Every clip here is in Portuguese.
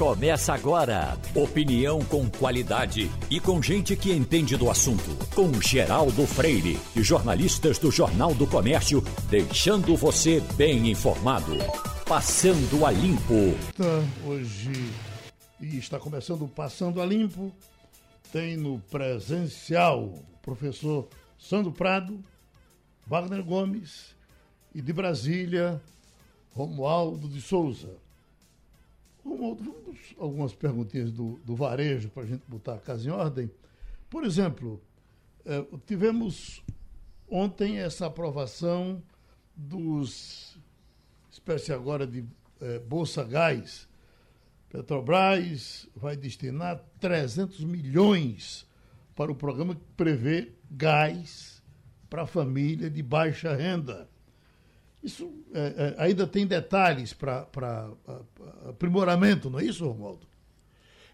Começa agora. Opinião com qualidade e com gente que entende do assunto. Com Geraldo Freire e jornalistas do Jornal do Comércio, deixando você bem informado. Passando a Limpo. Tá, hoje e está começando Passando a Limpo. Tem no presencial o professor Sandro Prado, Wagner Gomes e de Brasília, Romualdo de Souza. Algumas perguntinhas do, do varejo para a gente botar a casa em ordem. Por exemplo, eh, tivemos ontem essa aprovação dos espécie agora de eh, Bolsa Gás. Petrobras vai destinar 300 milhões para o programa que prevê gás para família de baixa renda. Isso é, é, ainda tem detalhes para aprimoramento, não é isso, Romualdo?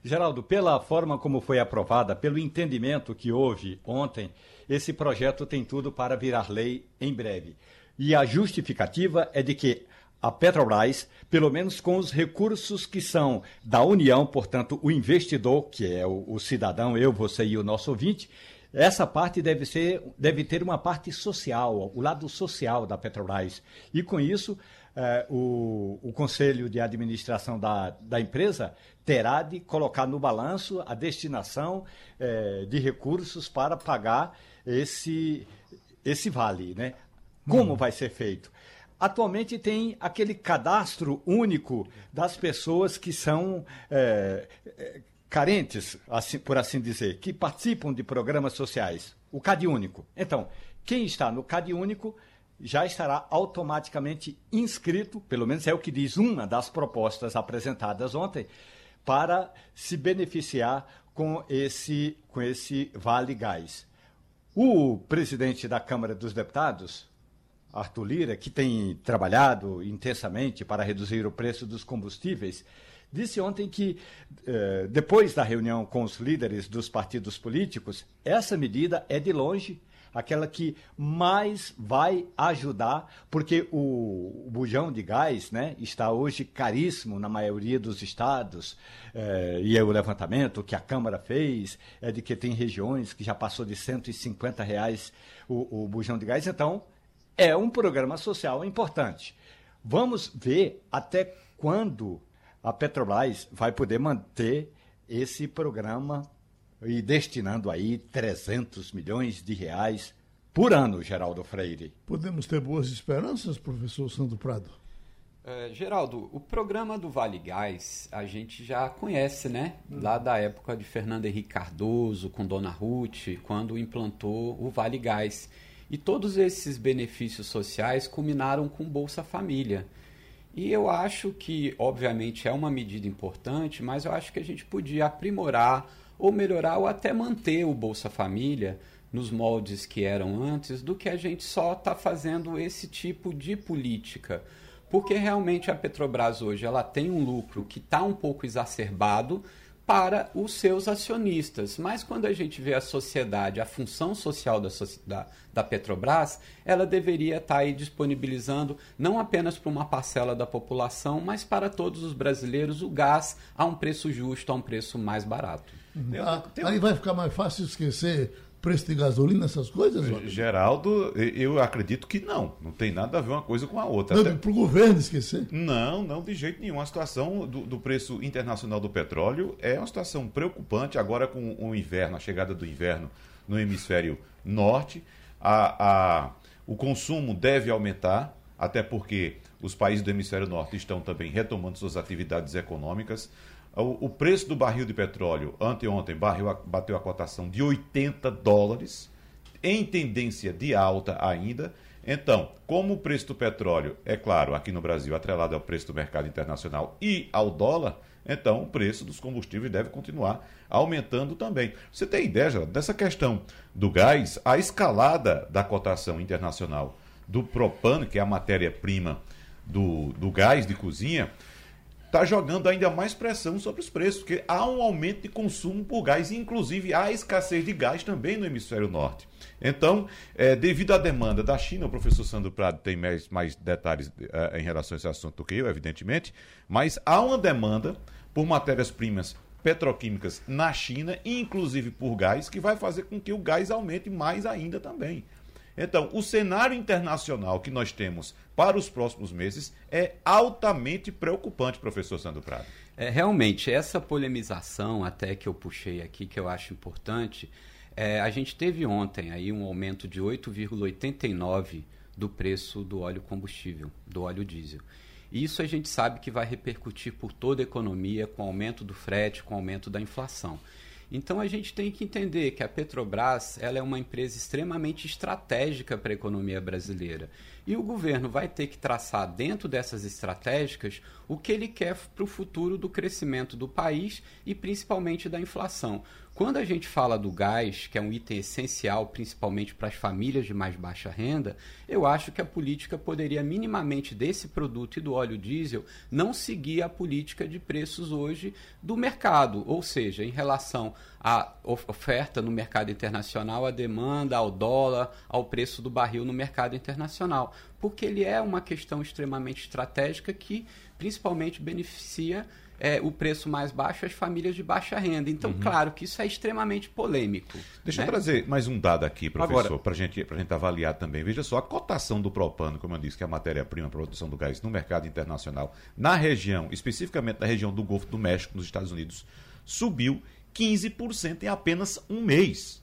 Geraldo, pela forma como foi aprovada, pelo entendimento que houve ontem, esse projeto tem tudo para virar lei em breve. E a justificativa é de que a Petrobras, pelo menos com os recursos que são da União, portanto, o investidor, que é o, o cidadão, eu, você e o nosso ouvinte, essa parte deve, ser, deve ter uma parte social, o lado social da Petrobras. E com isso, eh, o, o Conselho de Administração da, da empresa terá de colocar no balanço a destinação eh, de recursos para pagar esse, esse vale. Né? Como hum. vai ser feito? Atualmente tem aquele cadastro único das pessoas que são. É, carentes, assim, por assim dizer, que participam de programas sociais, o CAD Único. Então, quem está no CAD Único já estará automaticamente inscrito, pelo menos é o que diz uma das propostas apresentadas ontem, para se beneficiar com esse, com esse Vale Gás. O presidente da Câmara dos Deputados, Arthur Lira, que tem trabalhado intensamente para reduzir o preço dos combustíveis, disse ontem que, eh, depois da reunião com os líderes dos partidos políticos, essa medida é de longe aquela que mais vai ajudar, porque o, bujão de gás né, está hoje caríssimo na maioria dos estados, eh, e é o levantamento que a Câmara fez é de que tem regiões que já passou de 150 reais o, o bujão de gás, então é um programa social importante. Vamos ver até quando a Petrobras vai poder manter esse programa e destinando aí 300 milhões de reais por ano, Geraldo Freire. Podemos ter boas esperanças, professor Sandro Prado? É, Geraldo, o programa do Vale Gás a gente já conhece, né? Lá da época de Fernando Henrique Cardoso, com Dona Ruth, quando implantou o Vale Gás. E todos esses benefícios sociais culminaram com Bolsa Família. E eu acho que, obviamente, é uma medida importante, mas eu acho que a gente podia aprimorar ou melhorar ou até manter o Bolsa Família nos moldes que eram antes, do que a gente só está fazendo esse tipo de política. Porque realmente a Petrobras hoje ela tem um lucro que está um pouco exacerbado para os seus acionistas. Mas quando a gente vê a sociedade, a função social da, da, da Petrobras, ela deveria estar aí disponibilizando não apenas para uma parcela da população, mas para todos os brasileiros o gás a um preço justo, a um preço mais barato. Uhum. Ah, aí vai ficar mais fácil esquecer preço de gasolina, essas coisas? Geraldo, eu acredito que não. Não tem nada a ver uma coisa com a outra. Não, Até... para o governo esquecer? Não, não, de jeito nenhum. A situação do, do, preço internacional do petróleo é uma situação preocupante agora com o inverno, a chegada do inverno no hemisfério norte. A, a, o consumo deve aumentar, até porque os países do hemisfério norte estão também retomando suas atividades econômicas. O, preço do barril de petróleo, anteontem, barril, bateu a cotação de 80 dólares, em tendência de alta ainda. Então, como o preço do petróleo, é claro, aqui no Brasil, atrelado ao preço do mercado internacional e ao dólar, então o preço dos combustíveis deve continuar aumentando também. Você tem ideia, já, dessa questão do gás, a escalada da cotação internacional do propano, que é a matéria-prima do, do gás de cozinha, está jogando ainda mais pressão sobre os preços, porque há um aumento de consumo por gás, inclusive há escassez de gás também no hemisfério norte. Então, é, devido à demanda da China, o professor Sandro Prado tem mais, mais detalhes é, em relação a esse assunto do que eu, evidentemente, mas há uma demanda por matérias-primas petroquímicas na China, inclusive por gás, que vai fazer com que o gás aumente mais ainda também. Então, o cenário internacional que nós temos para os próximos meses é altamente preocupante, professor Sandro Prado. É, realmente, essa polemização até que eu puxei aqui, que eu acho importante, é, a gente teve ontem aí um aumento de 8,89 do preço do óleo combustível, do óleo diesel. Isso a gente sabe que vai repercutir por toda a economia, com o aumento do frete, com o aumento da inflação. Então a gente tem que entender que a Petrobras ela é uma empresa extremamente estratégica para a economia brasileira. E o governo vai ter que traçar dentro dessas estratégicas o que ele quer para o futuro do crescimento do país e principalmente da inflação. Quando a gente fala do gás, que é um item essencial principalmente para as famílias de mais baixa renda, eu acho que a política poderia minimamente desse produto e do óleo diesel não seguir a política de preços hoje do mercado, ou seja, em relação à oferta no mercado internacional, à demanda, ao dólar, ao preço do barril no mercado internacional, porque ele é uma questão extremamente estratégica que principalmente beneficia é, o preço mais baixo às famílias de baixa renda. Então, uhum. claro que isso é extremamente polêmico. Deixa né? eu trazer mais um dado aqui, professor, para gente, a gente avaliar também. Veja só, a cotação do propano, como eu disse, que é a matéria-prima para a produção do gás no mercado internacional, na região, especificamente na região do Golfo do México, nos Estados Unidos, subiu 15% em apenas um mês.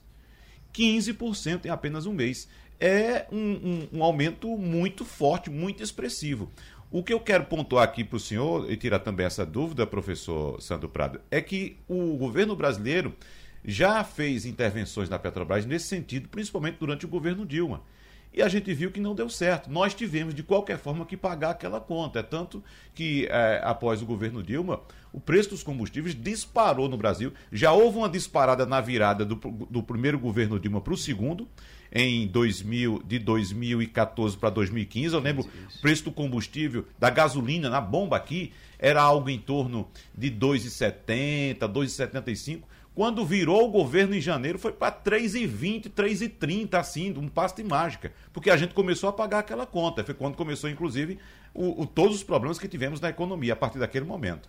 15% em apenas um mês. É um, um, um aumento muito forte, muito expressivo. O que eu quero pontuar aqui para o senhor, e tirar também essa dúvida, professor Sandro Prado, é que o governo brasileiro já fez intervenções na Petrobras nesse sentido, principalmente durante o governo Dilma. E a gente viu que não deu certo. Nós tivemos, de qualquer forma, que pagar aquela conta. É tanto que, é, após o governo Dilma, o preço dos combustíveis disparou no Brasil. Já houve uma disparada na virada do, do primeiro governo Dilma para o segundo em 2000, de 2014 para 2015. Eu lembro o preço do combustível, da gasolina na bomba aqui, era algo em torno de 2,70, 2,75. Quando virou o governo em janeiro, foi para 3,20, 3,30, assim, um passo de mágica. Porque a gente começou a pagar aquela conta. Foi quando começou, inclusive, o, o, todos os problemas que tivemos na economia a partir daquele momento.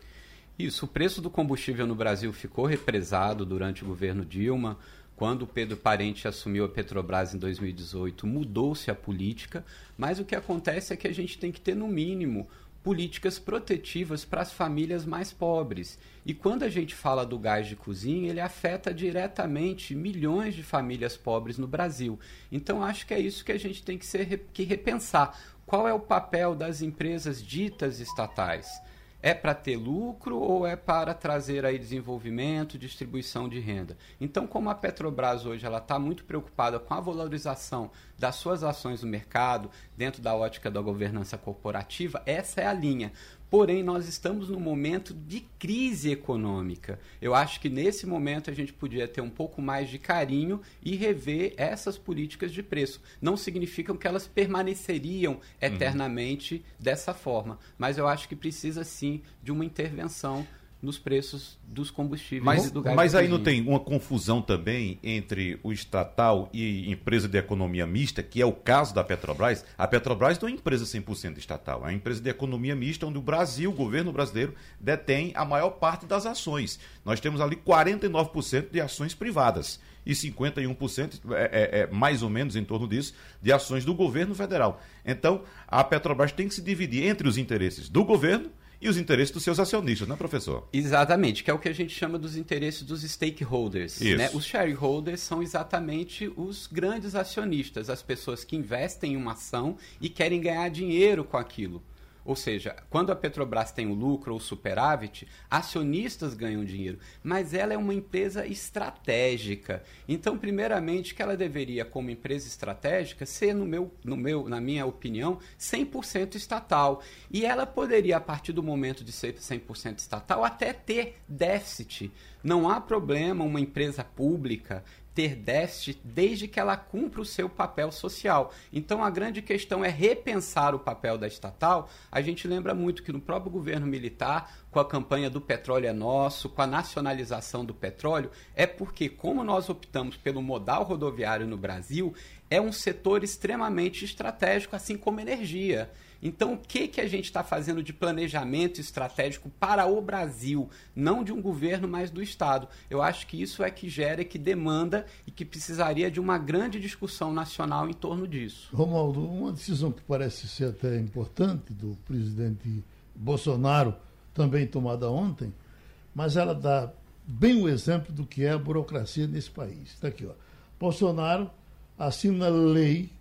Isso, o preço do combustível no Brasil ficou represado durante o governo Dilma. Quando Pedro Parente assumiu a Petrobras em 2018, mudou-se a política, mas o que acontece é que a gente tem que ter, no mínimo, políticas protetivas para as famílias mais pobres. E quando a gente fala do gás de cozinha, ele afeta diretamente milhões de famílias pobres no Brasil. Então, acho que é isso que a gente tem que, ser, que repensar. Qual é o papel das empresas ditas estatais? É para ter lucro ou é para trazer aí desenvolvimento, distribuição de renda? Então, como a Petrobras hoje ela está muito preocupada com a valorização das suas ações no mercado, dentro da ótica da governança corporativa, essa é a linha. Porém, nós estamos num momento de crise econômica. Eu acho que nesse momento a gente podia ter um pouco mais de carinho e rever essas políticas de preço. Não significam que elas permaneceriam eternamente uhum. dessa forma, mas eu acho que precisa sim de uma intervenção nos preços dos combustíveis mas, e do gás. Mas aí não tem uma confusão também entre o estatal e empresa de economia mista, que é o caso da Petrobras. A Petrobras não é empresa 100% estatal, é uma empresa de economia mista onde o Brasil, o governo brasileiro, detém a maior parte das ações. Nós temos ali 49% de ações privadas e 51%, é, é, é, mais ou menos em torno disso, de ações do governo federal. Então, a Petrobras tem que se dividir entre os interesses do governo e os interesses dos seus acionistas, né, professor? Exatamente, que é o que a gente chama dos interesses dos stakeholders. Né? Os shareholders são exatamente os grandes acionistas, as pessoas que investem em uma ação e querem ganhar dinheiro com aquilo. Ou seja, quando a Petrobras tem o lucro ou superávit, acionistas ganham dinheiro, mas ela é uma empresa estratégica. Então, primeiramente, que ela deveria, como empresa estratégica, ser, no meu, no meu, na minha opinião, 100% estatal. E ela poderia, a partir do momento de ser 100% estatal, até ter déficit. Não há problema uma empresa pública ter déficit desde que ela cumpra o seu papel social. Então a grande questão é repensar o papel da estatal. A gente lembra muito que no próprio governo militar, com a campanha do petróleo é nosso, com a nacionalização do petróleo, é porque como nós optamos pelo modal rodoviário no Brasil, é um setor extremamente estratégico, assim como energia. Então, o que, que a gente está fazendo de planejamento estratégico para o Brasil? Não de um governo, mas do Estado. Eu acho que isso é que gera que demanda e que precisaria de uma grande discussão nacional em torno disso. Romualdo, uma decisão que parece ser até importante do presidente Bolsonaro, também tomada ontem, mas ela dá bem o exemplo do que é a burocracia nesse país. Está aqui, ó. Bolsonaro assina lei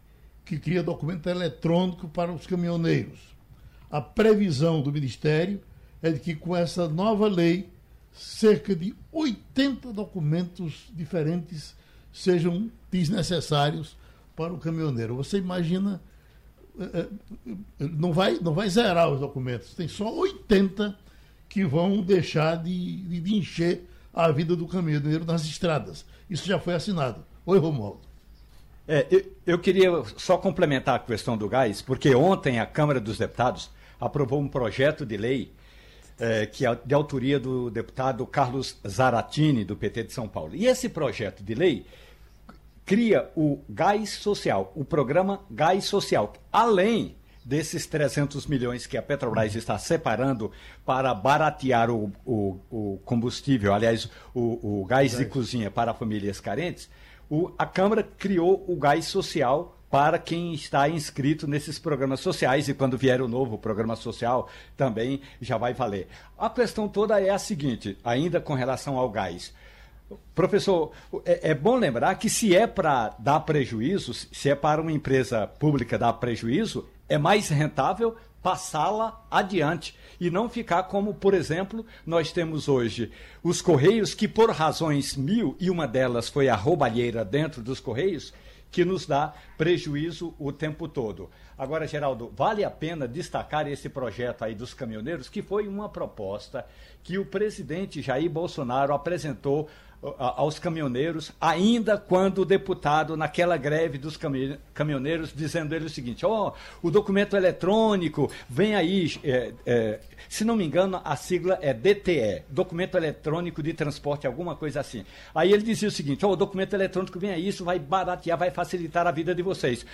que cria documento eletrônico para os caminhoneiros. A previsão do Ministério é de que com essa nova lei, cerca de 80 documentos diferentes sejam desnecessários para o caminhoneiro. Você imagina, eh, eh, não vai, não vai zerar os documentos, tem só 80 que vão deixar de, de encher a vida do caminhoneiro nas estradas. Isso já foi assinado. Oi, Romualdo. É, eu, eu, queria só complementar a questão do gás, porque ontem a Câmara dos Deputados aprovou um projeto de lei é, que é de autoria do deputado Carlos Zaratini, do PT de São Paulo. E esse projeto de lei cria o Gás Social, o programa Gás Social, além desses 300 milhões que a Petrobras está separando para baratear o, o, o combustível, aliás, o, o gás de cozinha para famílias carentes, o, a Câmara criou o gás social para quem está inscrito nesses programas sociais e quando vier o novo programa social também já vai valer. A questão toda é a seguinte, ainda com relação ao gás. Professor, é, é bom lembrar que se é para dar prejuízo, se é para uma empresa pública dar prejuízo, é mais rentável passá-la adiante e não ficar como, por exemplo, nós temos hoje os Correios, que por razões mil, e uma delas foi a roubalheira dentro dos Correios, que nos dá prejuízo o tempo todo. Agora, Geraldo, vale a pena destacar esse projeto aí dos caminhoneiros, que foi uma proposta que o presidente Jair Bolsonaro apresentou aos caminhoneiros, ainda quando o deputado, naquela greve dos caminhoneiros, dizendo ele o seguinte: ó, oh, o documento eletrônico, vem aí, é, é, se não me engano, a sigla é DTE, Documento Eletrônico de Transporte, alguma coisa assim. Aí ele dizia o seguinte: ó, oh, o documento eletrônico vem aí, isso vai baratear, vai facilitar a vida de vocês.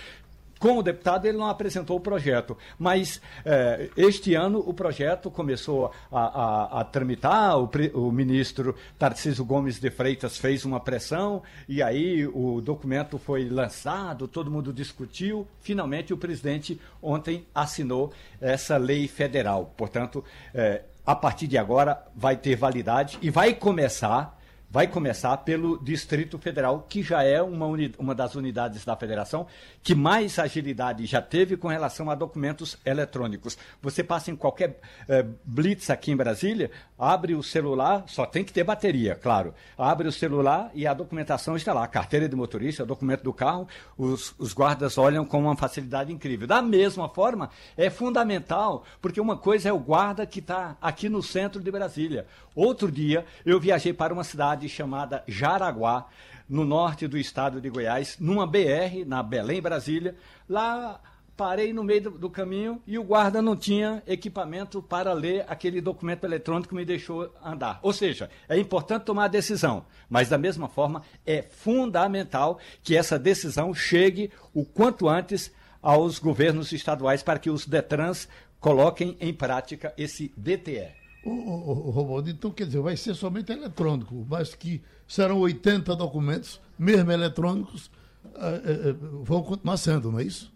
Com o deputado, ele não apresentou o projeto, mas eh, este ano o projeto começou a, a, a tramitar, o, o, ministro Tarcísio Gomes de Freitas fez uma pressão, e aí o documento foi lançado, todo mundo discutiu, finalmente o presidente ontem assinou essa lei federal. Portanto, eh, a partir de agora vai ter validade e vai começar vai começar pelo Distrito Federal, que já é uma, uma das unidades da federação que mais agilidade já teve com relação a documentos eletrônicos. Você passa em qualquer eh, blitz aqui em Brasília, abre o celular, só tem que ter bateria, claro. Abre o celular e a documentação está lá, carteira de motorista, documento do carro, os, os guardas olham com uma facilidade incrível. Da mesma forma, é fundamental, porque uma coisa é o guarda que está aqui no centro de Brasília. Outro dia, eu viajei para uma cidade chamada Jaraguá, no norte do estado de Goiás, numa BR, na Belém, Brasília. Lá parei no meio do, do, caminho e o guarda não tinha equipamento para ler aquele documento eletrônico que me deixou andar. Ou seja, é importante tomar a decisão, mas da mesma forma é fundamental que essa decisão chegue o quanto antes aos governos estaduais para que os Detrans coloquem em prática esse DTE. O, o, o Romualdo, então quer dizer, vai ser somente eletrônico, mas que serão 80 documentos, mesmo eletrônicos, uh, uh, vão continuar sendo, não é isso?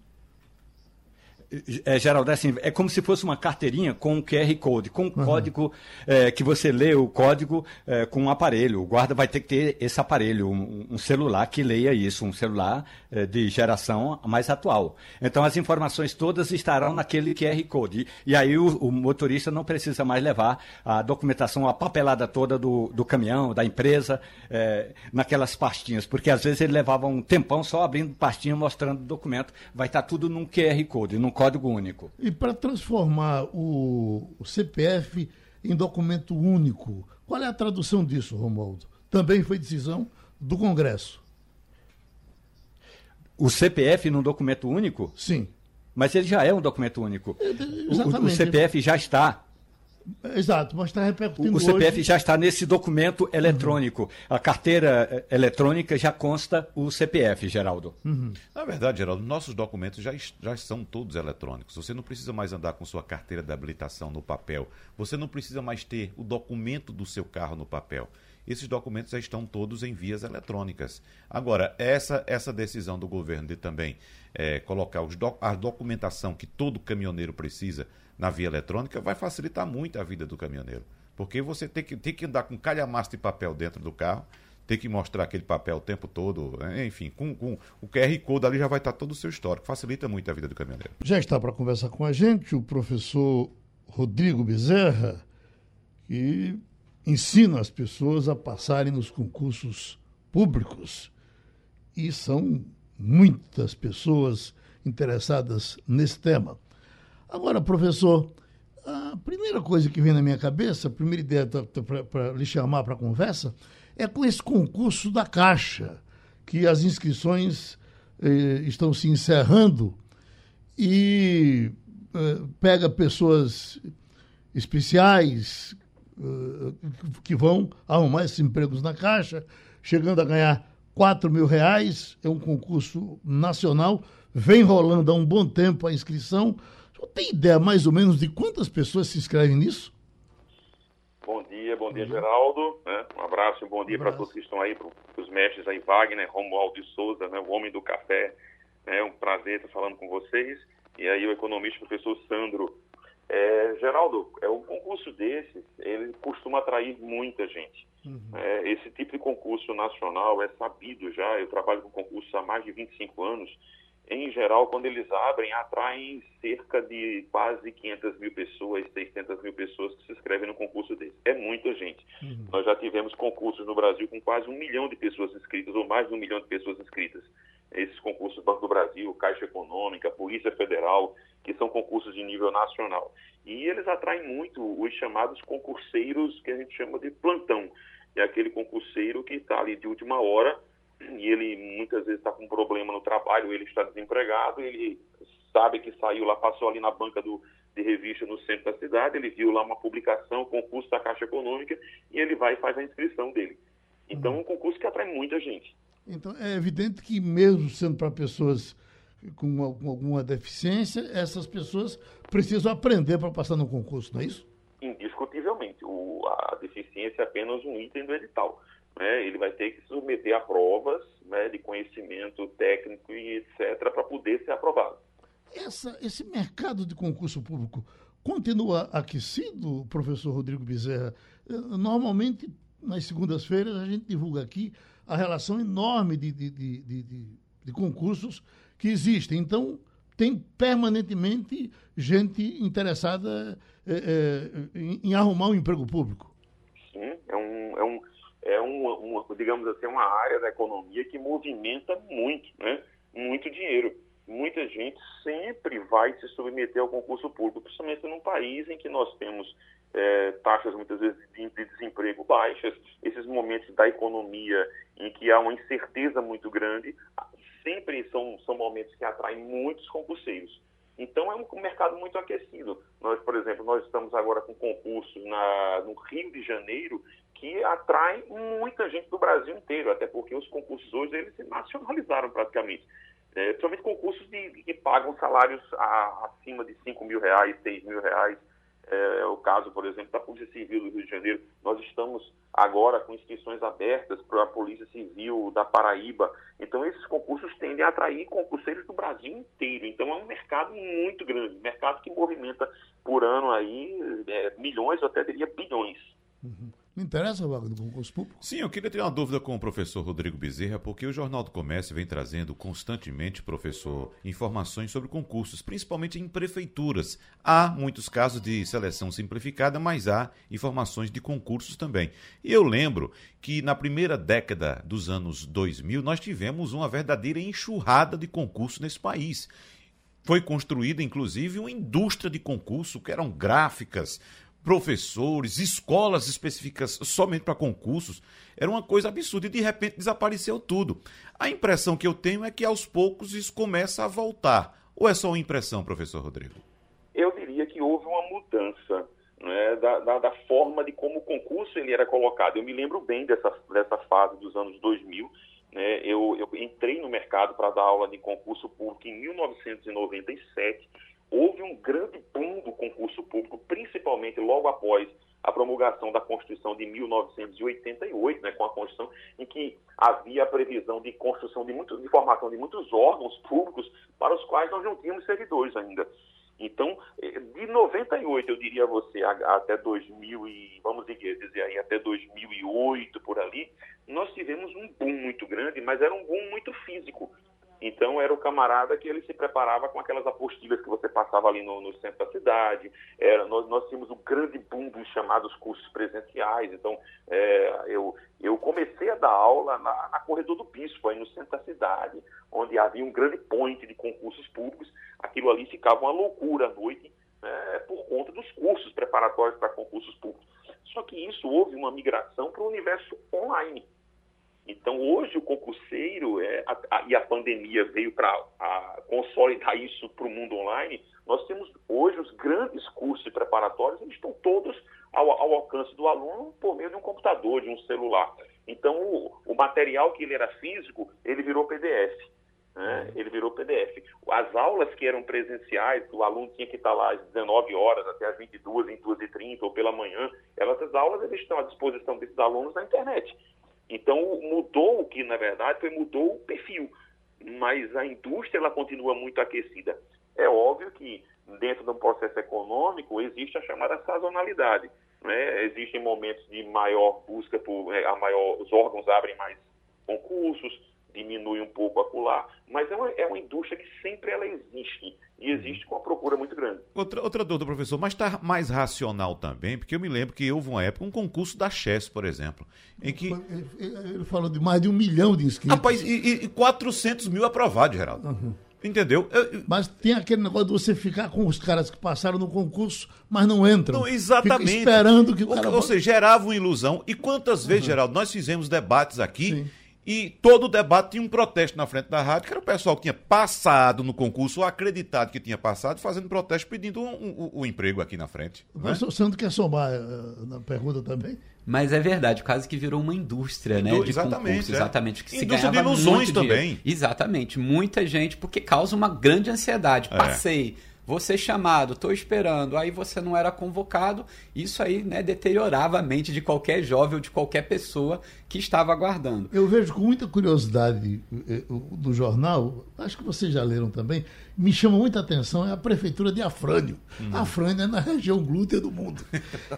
É, Geraldo, é, assim, é como se fosse uma carteirinha com um QR Code, com um uhum. código é, que você lê o código é, com um aparelho. O guarda vai ter que ter esse aparelho, um, um celular que leia isso, um celular é, de geração mais atual. Então as informações todas estarão naquele QR Code. E, e aí o, o, motorista não precisa mais levar a documentação, a papelada toda do, do caminhão, da empresa, é, naquelas pastinhas, porque às vezes ele levava um tempão só abrindo pastinha mostrando o documento. Vai estar tudo num QR Code, num código único. E para transformar o, o, CPF em documento único, qual é a tradução disso, Romualdo? Também foi decisão do Congresso. O CPF num documento único? Sim. Mas ele já é um documento único. Exatamente. O, o CPF já está Exato, mas está repercutindo. O, CPF hoje... já está nesse documento eletrônico. Uhum. A carteira eh, eletrônica já consta o CPF, Geraldo. Uhum. Na verdade, Geraldo, nossos documentos já, já são todos eletrônicos. Você não precisa mais andar com sua carteira de habilitação no papel. Você não precisa mais ter o documento do seu carro no papel esses documentos já estão todos em vias eletrônicas. Agora, essa, essa decisão do governo de também é, colocar os do, a documentação que todo caminhoneiro precisa na via eletrônica vai facilitar muito a vida do caminhoneiro. Porque você tem que, tem que andar com calhamaço de papel dentro do carro, tem que mostrar aquele papel o tempo todo, enfim, com, com o QR Code ali já vai estar todo o seu histórico, facilita muito a vida do caminhoneiro. Já está para conversar com a gente o professor Rodrigo Bezerra, que ensina as pessoas a passarem nos concursos públicos. E são muitas pessoas interessadas nesse tema. Agora, professor, a primeira coisa que vem na minha cabeça, a primeira ideia para lhe chamar para conversa, é com esse concurso da Caixa, que as inscrições eh, estão se encerrando e eh, pega pessoas especiais eh, que vão arrumar esses empregos na Caixa, chegando a ganhar 4 mil reais. É um concurso nacional, vem rolando há um bom tempo a inscrição. Você tem ideia mais ou menos de quantas pessoas se inscrevem nisso? Bom dia, bom dia, Geraldo. Né? Um abraço e um bom dia um para todos que estão aí, para os mestres aí, Wagner, Romualdo de Souza, né? o homem do café. É um prazer estar falando com vocês. E aí o economista, o professor Sandro é, Geraldo, é um concurso desses, ele costuma atrair muita gente. Uhum. É, esse tipo de concurso nacional é sabido já, eu trabalho com concursos há mais de 25 anos. Em geral, quando eles abrem, atraem cerca de quase 500 mil pessoas, 600 mil pessoas que se inscrevem no concurso desse. É muita gente. Uhum. Nós já tivemos concursos no Brasil com quase um milhão de pessoas inscritas, ou mais de um milhão de pessoas inscritas. Esses concursos Banco do Brasil, Caixa Econômica, Polícia Federal, que são concursos de nível nacional. E eles atraem muito os chamados concurseiros que a gente chama de plantão. É aquele concurseiro que está ali de última hora e ele muitas vezes está com um problema no trabalho, ele está desempregado, ele sabe que saiu lá, passou ali na banca do, de revista no centro da cidade, ele viu lá uma publicação, concurso da Caixa Econômica, e ele vai e faz a inscrição dele. Então, é um concurso que atrai muita gente. Então, é evidente que mesmo sendo para pessoas com alguma deficiência, essas pessoas precisam aprender para passar no concurso, não é isso? Indiscutivelmente. O, a deficiência é apenas um item do edital. Né? Ele vai ter que submeter a provas né, de conhecimento técnico e etc. para poder ser aprovado. Essa, esse mercado de concurso público continua aquecido, professor Rodrigo Bezerra? Normalmente, nas segundas-feiras, a gente divulga aqui a relação enorme de, de, de, de, de concursos que existem. Então, tem permanentemente gente interessada é, é, em, em, arrumar um emprego público. Sim, é um, é um, é um, um, digamos assim, uma área da economia que movimenta muito, né? Muito dinheiro. Muita gente sempre vai se submeter ao concurso público, principalmente num país em que nós temos é, taxas muitas vezes de, de desemprego baixas, esses momentos da economia em que há uma incerteza muito grande, sempre são, são momentos que atraem muitos concurseiros. Então é um mercado muito aquecido. Nós, por exemplo, nós estamos agora com concursos na, no Rio de Janeiro que atraem muita gente do Brasil inteiro, até porque os concursos hoje eles se nacionalizaram praticamente. É, principalmente concursos de, que pagam salários a, acima de 5 mil reais, 6 mil reais. É, é, o caso, por exemplo, da Polícia Civil do Rio de Janeiro. Nós estamos agora com inscrições abertas para a Polícia Civil da Paraíba. Então, esses concursos tendem a atrair concurseiros do Brasil inteiro. Então, é um mercado muito grande, mercado que movimenta por ano aí é, milhões, ou até diria bilhões. Uhum. Me interessa a vaga do concurso público? Sim, eu queria ter uma dúvida com o professor Rodrigo Bezerra, porque o Jornal do Comércio vem trazendo constantemente, professor, informações sobre concursos, principalmente em prefeituras. Há muitos casos de seleção simplificada, mas há informações de concursos também. E eu lembro que na primeira década dos anos 2000 nós tivemos uma verdadeira enxurrada de concursos nesse país. Foi construída, inclusive, uma indústria de concurso, que eram gráficas, professores, escolas específicas somente para concursos. Era uma coisa absurda e de repente desapareceu tudo. A impressão que eu tenho é que aos poucos isso começa a voltar. Ou é só uma impressão, professor Rodrigo? Eu diria que houve uma mudança né, da, da, da, forma de como o concurso ele era colocado. Eu me lembro bem dessa, dessa fase dos anos 2000. Né, eu, eu entrei no mercado para dar aula de concurso público em 1997. Houve um grande boom do concurso público, principalmente logo após a promulgação da Constituição de 1988, né, com a Constituição, em que havia a previsão de construção de, muitos, de formação de muitos órgãos públicos para os quais nós não tínhamos servidores ainda. Então, eh, de 98, eu diria a você, até 2000 e, vamos dizer aí, até 2008, por ali, nós tivemos um boom muito grande, mas era um boom muito físico. Então, era o camarada que ele se preparava com aquelas apostilas que você passava ali no, no centro da cidade. Era, nós, nós tínhamos o grande boom dos chamados cursos presenciais. Então, é, eu, eu comecei a dar aula na, na Corredor do Bispo, aí no centro da cidade, onde havia um grande point de concursos públicos. Aquilo ali ficava uma loucura à noite é, por conta dos cursos preparatórios para concursos públicos. Só que isso houve uma migração para o universo online. Então, hoje, o concurseiro é, a, a, e a pandemia veio para consolidar isso para o mundo online. Nós temos hoje os grandes cursos preparatórios, eles estão todos ao, ao, alcance do aluno por meio de um computador, de um celular. Então, o, o material que ele era físico, ele virou PDF. Né? Ele virou PDF. As aulas que eram presenciais, o aluno tinha que estar lá às 19 horas até às 22, 22 e 30 ou pela manhã, essas aulas eles estão à disposição desses alunos na internet. Então, mudou o que, na verdade, foi mudou o perfil. Mas a indústria, ela continua muito aquecida. É óbvio que, dentro de um processo econômico, existe a chamada sazonalidade. Né? Existem momentos de maior busca por... Né, a maior, os órgãos abrem mais concursos, diminui um pouco acular, mas é uma, é uma indústria que sempre ela existe e existe com uma procura muito grande. Outra, outra dúvida, professor, mas está mais racional também, porque eu me lembro que houve uma época um concurso da Chess, por exemplo, em que... Ele, ele falou de mais de um milhão de inscritos. Rapaz, e, e 400 mil aprovados, Geraldo. Uhum. Entendeu? Eu, mas tem aquele negócio de você ficar com os caras que passaram no concurso, mas não entram. Não, exatamente. Fica esperando que o cara... Ou, ou seja, gerava uma ilusão. E quantas vezes, uhum. Geraldo, nós fizemos debates aqui... Sim e todo o debate tinha um protesto na frente da rádio, que era o pessoal que tinha passado no concurso, ou acreditado que tinha passado, fazendo protesto pedindo o um, um, um, emprego aqui na frente. O professor né? Sandro quer somar uh, na pergunta também? Mas é verdade, quase que virou uma indústria, né? De exatamente. Concurso, é. Exatamente. Que indústria de ilusões também. Exatamente. Muita gente, porque causa uma grande ansiedade. É. Você chamado, estou esperando, aí você não era convocado, isso aí né, deteriorava a mente de qualquer jovem ou de qualquer pessoa que estava aguardando. Eu vejo com muita curiosidade do eh, jornal, acho que vocês já leram também, me chama muita atenção é a prefeitura de Afrânio. Uhum. Afrânio é na região glútea do mundo.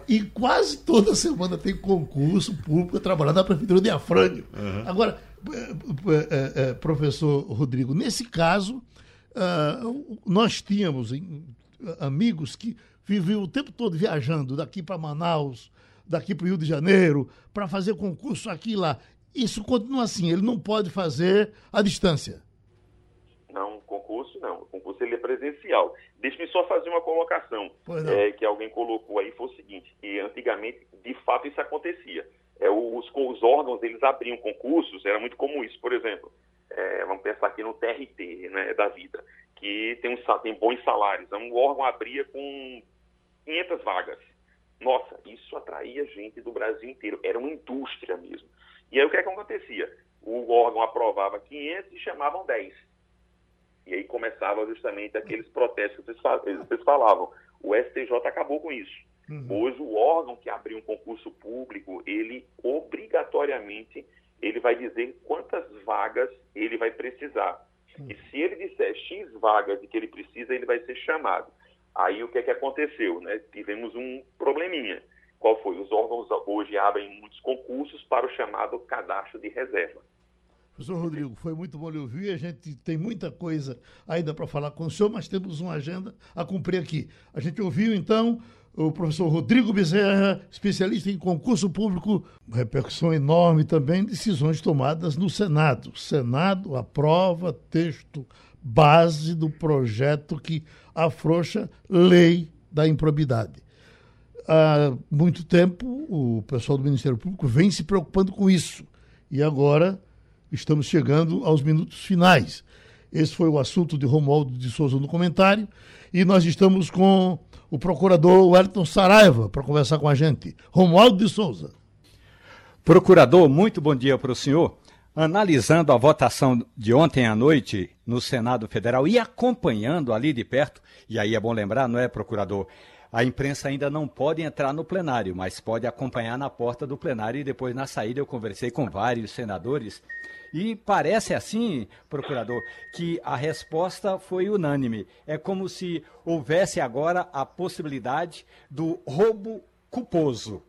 e quase toda semana tem concurso público trabalhando na prefeitura de Afrânio. Uhum. Agora, eh, eh, professor Rodrigo, nesse caso Uh, nós tínhamos amigos que viviam o tempo todo viajando daqui para Manaus, daqui para o Rio de Janeiro, para fazer concurso aqui e lá. Isso continua assim, ele não pode fazer à distância. Não, concurso não. O concurso ele é presencial. Deixe-me só fazer uma colocação é, que alguém colocou aí, foi o seguinte, que antigamente, de fato, isso acontecia. É, os, os órgãos, eles abriam concursos, era muito comum isso. Por exemplo, é, vamos pensar aqui no TRT né, da vida, que tem, um, tem bons salários. Um órgão abria com 500 vagas. Nossa, isso atraía gente do Brasil inteiro. Era uma indústria mesmo. E aí o que, é que acontecia? O órgão aprovava 500 e chamavam 10. E aí começava justamente aqueles protestos que vocês falavam. O STJ acabou com isso. Uhum. Hoje o órgão que abriu um concurso público, ele obrigatoriamente ele vai dizer quantas vagas ele vai precisar. E se ele disser X vagas de que ele precisa, ele vai ser chamado. Aí o que é que aconteceu? Né? Tivemos um probleminha. Qual foi? Os órgãos hoje abrem muitos concursos para o chamado cadastro de reserva. Professor Rodrigo, foi muito bom lhe ouvir. A gente tem muita coisa ainda para falar com o senhor, mas temos uma agenda a cumprir aqui. A gente ouviu, então, o professor Rodrigo Bezerra, especialista em concurso público, repercussão enorme também, decisões tomadas no Senado. O Senado aprova texto base do projeto que afrouxa lei da improbidade. Há muito tempo, o pessoal do Ministério Público vem se preocupando com isso. E agora estamos chegando aos minutos finais. Esse foi o assunto de Romualdo de Souza no comentário. E nós estamos com o procurador Wellington Saraiva para conversar com a gente. Romualdo de Souza. Procurador, muito bom dia para o senhor. Analisando a votação de ontem à noite no Senado Federal e acompanhando ali de perto, e aí é bom lembrar, não é, procurador? A imprensa ainda não pode entrar no plenário, mas pode acompanhar na porta do plenário e depois na saída eu conversei com vários senadores e parece assim, procurador, que a resposta foi unânime. É como se houvesse agora a possibilidade do roubo culposo.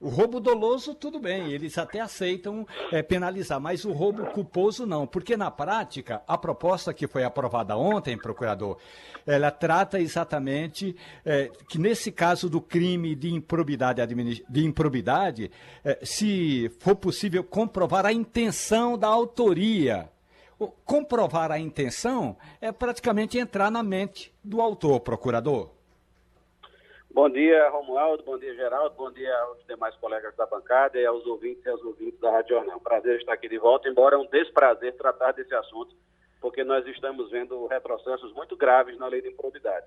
O roubo doloso, tudo bem, eles até aceitam é, penalizar, mas o roubo culposo não, porque na prática, a proposta que foi aprovada ontem, procurador, ela trata exatamente é, que nesse caso do crime de improbidade, de improbidade é, se for possível comprovar a intenção da autoria. Comprovar a intenção é praticamente entrar na mente do autor, procurador. Bom dia, Romualdo. Bom dia, Geraldo. Bom dia aos demais colegas da bancada e aos ouvintes e aos ouvintes da Rádio Jornal. prazer estar aqui de volta, embora é um desprazer tratar desse assunto, porque nós estamos vendo retrocessos muito graves na lei de improbidade.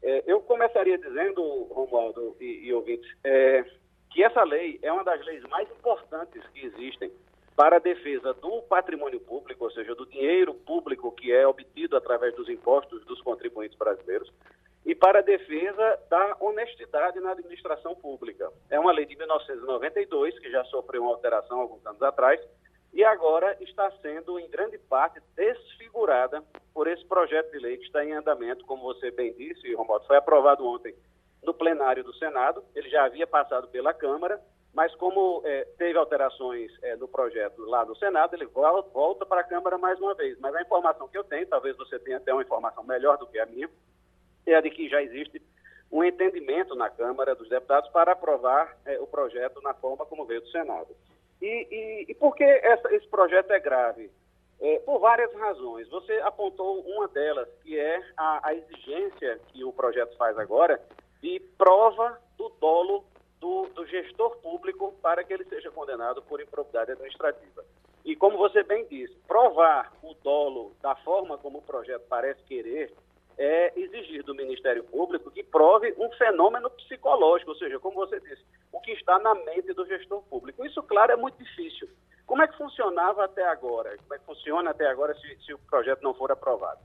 É, eu começaria dizendo, Romualdo e, e ouvintes, é, que essa lei é uma das leis mais importantes que existem para a defesa do patrimônio público, ou seja, do dinheiro público que é obtido através dos impostos dos contribuintes brasileiros e para a defesa da honestidade na administração pública. É uma lei de 1992, que já sofreu uma alteração alguns anos atrás, e agora está sendo, em grande parte, desfigurada por esse projeto de lei que está em andamento, como você bem disse, Romualdo, foi aprovado ontem no plenário do Senado, ele já havia passado pela Câmara, mas como é, teve alterações é, no projeto lá no Senado, ele volta para a Câmara mais uma vez. Mas a informação que eu tenho, talvez você tenha até uma informação melhor do que a minha, é de que já existe um entendimento na Câmara dos Deputados para aprovar é, o projeto na forma como veio do Senado. E, e, e por que essa, esse projeto é grave? É, por várias razões. Você apontou uma delas, que é a, a, exigência que o projeto faz agora de prova do dolo do, do gestor público para que ele seja condenado por improbidade administrativa. E como você bem disse, provar o dolo da forma como o projeto parece querer é exigir do Ministério Público que prove um fenômeno psicológico, ou seja, como você disse, o que está na mente do gestor público. Isso, claro, é muito difícil. Como é que funcionava até agora? Como é que funciona até agora se, se o projeto não for aprovado?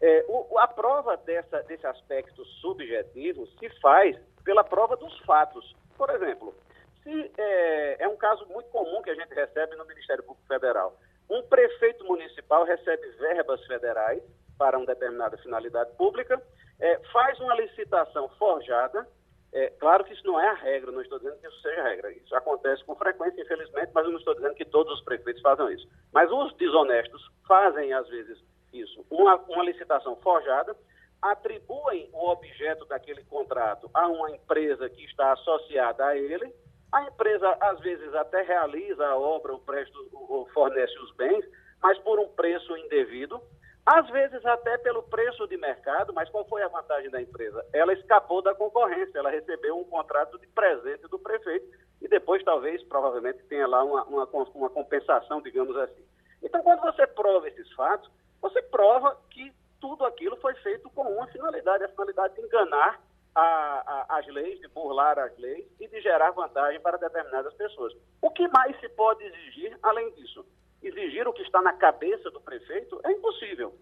É, o, a prova dessa, desse aspecto subjetivo se faz pela prova dos fatos. Por exemplo, se é, é um caso muito comum que a gente recebe no Ministério Público Federal. Um prefeito municipal recebe verbas federais para uma determinada finalidade pública, é, faz uma licitação forjada. É, claro que isso não é a regra, não estou dizendo que isso seja a regra. Isso acontece com frequência, infelizmente, mas eu não estou dizendo que todos os prefeitos fazem isso. Mas os desonestos fazem, às vezes, isso. Uma, uma licitação forjada, atribuem o objeto daquele contrato a uma empresa que está associada a ele. A empresa, às vezes, até realiza a obra, o presto, ou fornece os bens, mas por um preço indevido às vezes até pelo preço de mercado, mas qual foi a vantagem da empresa? Ela escapou da concorrência, ela recebeu um contrato de presente do prefeito e depois talvez, provavelmente, tenha lá uma, uma, uma compensação, digamos assim. Então, quando você prova esses fatos, você prova que tudo aquilo foi feito com uma finalidade, a finalidade de enganar a, a, as leis, de burlar as leis e de gerar vantagem para determinadas pessoas. O que mais se pode exigir além disso? Exigir o que está na cabeça do prefeito é impossível.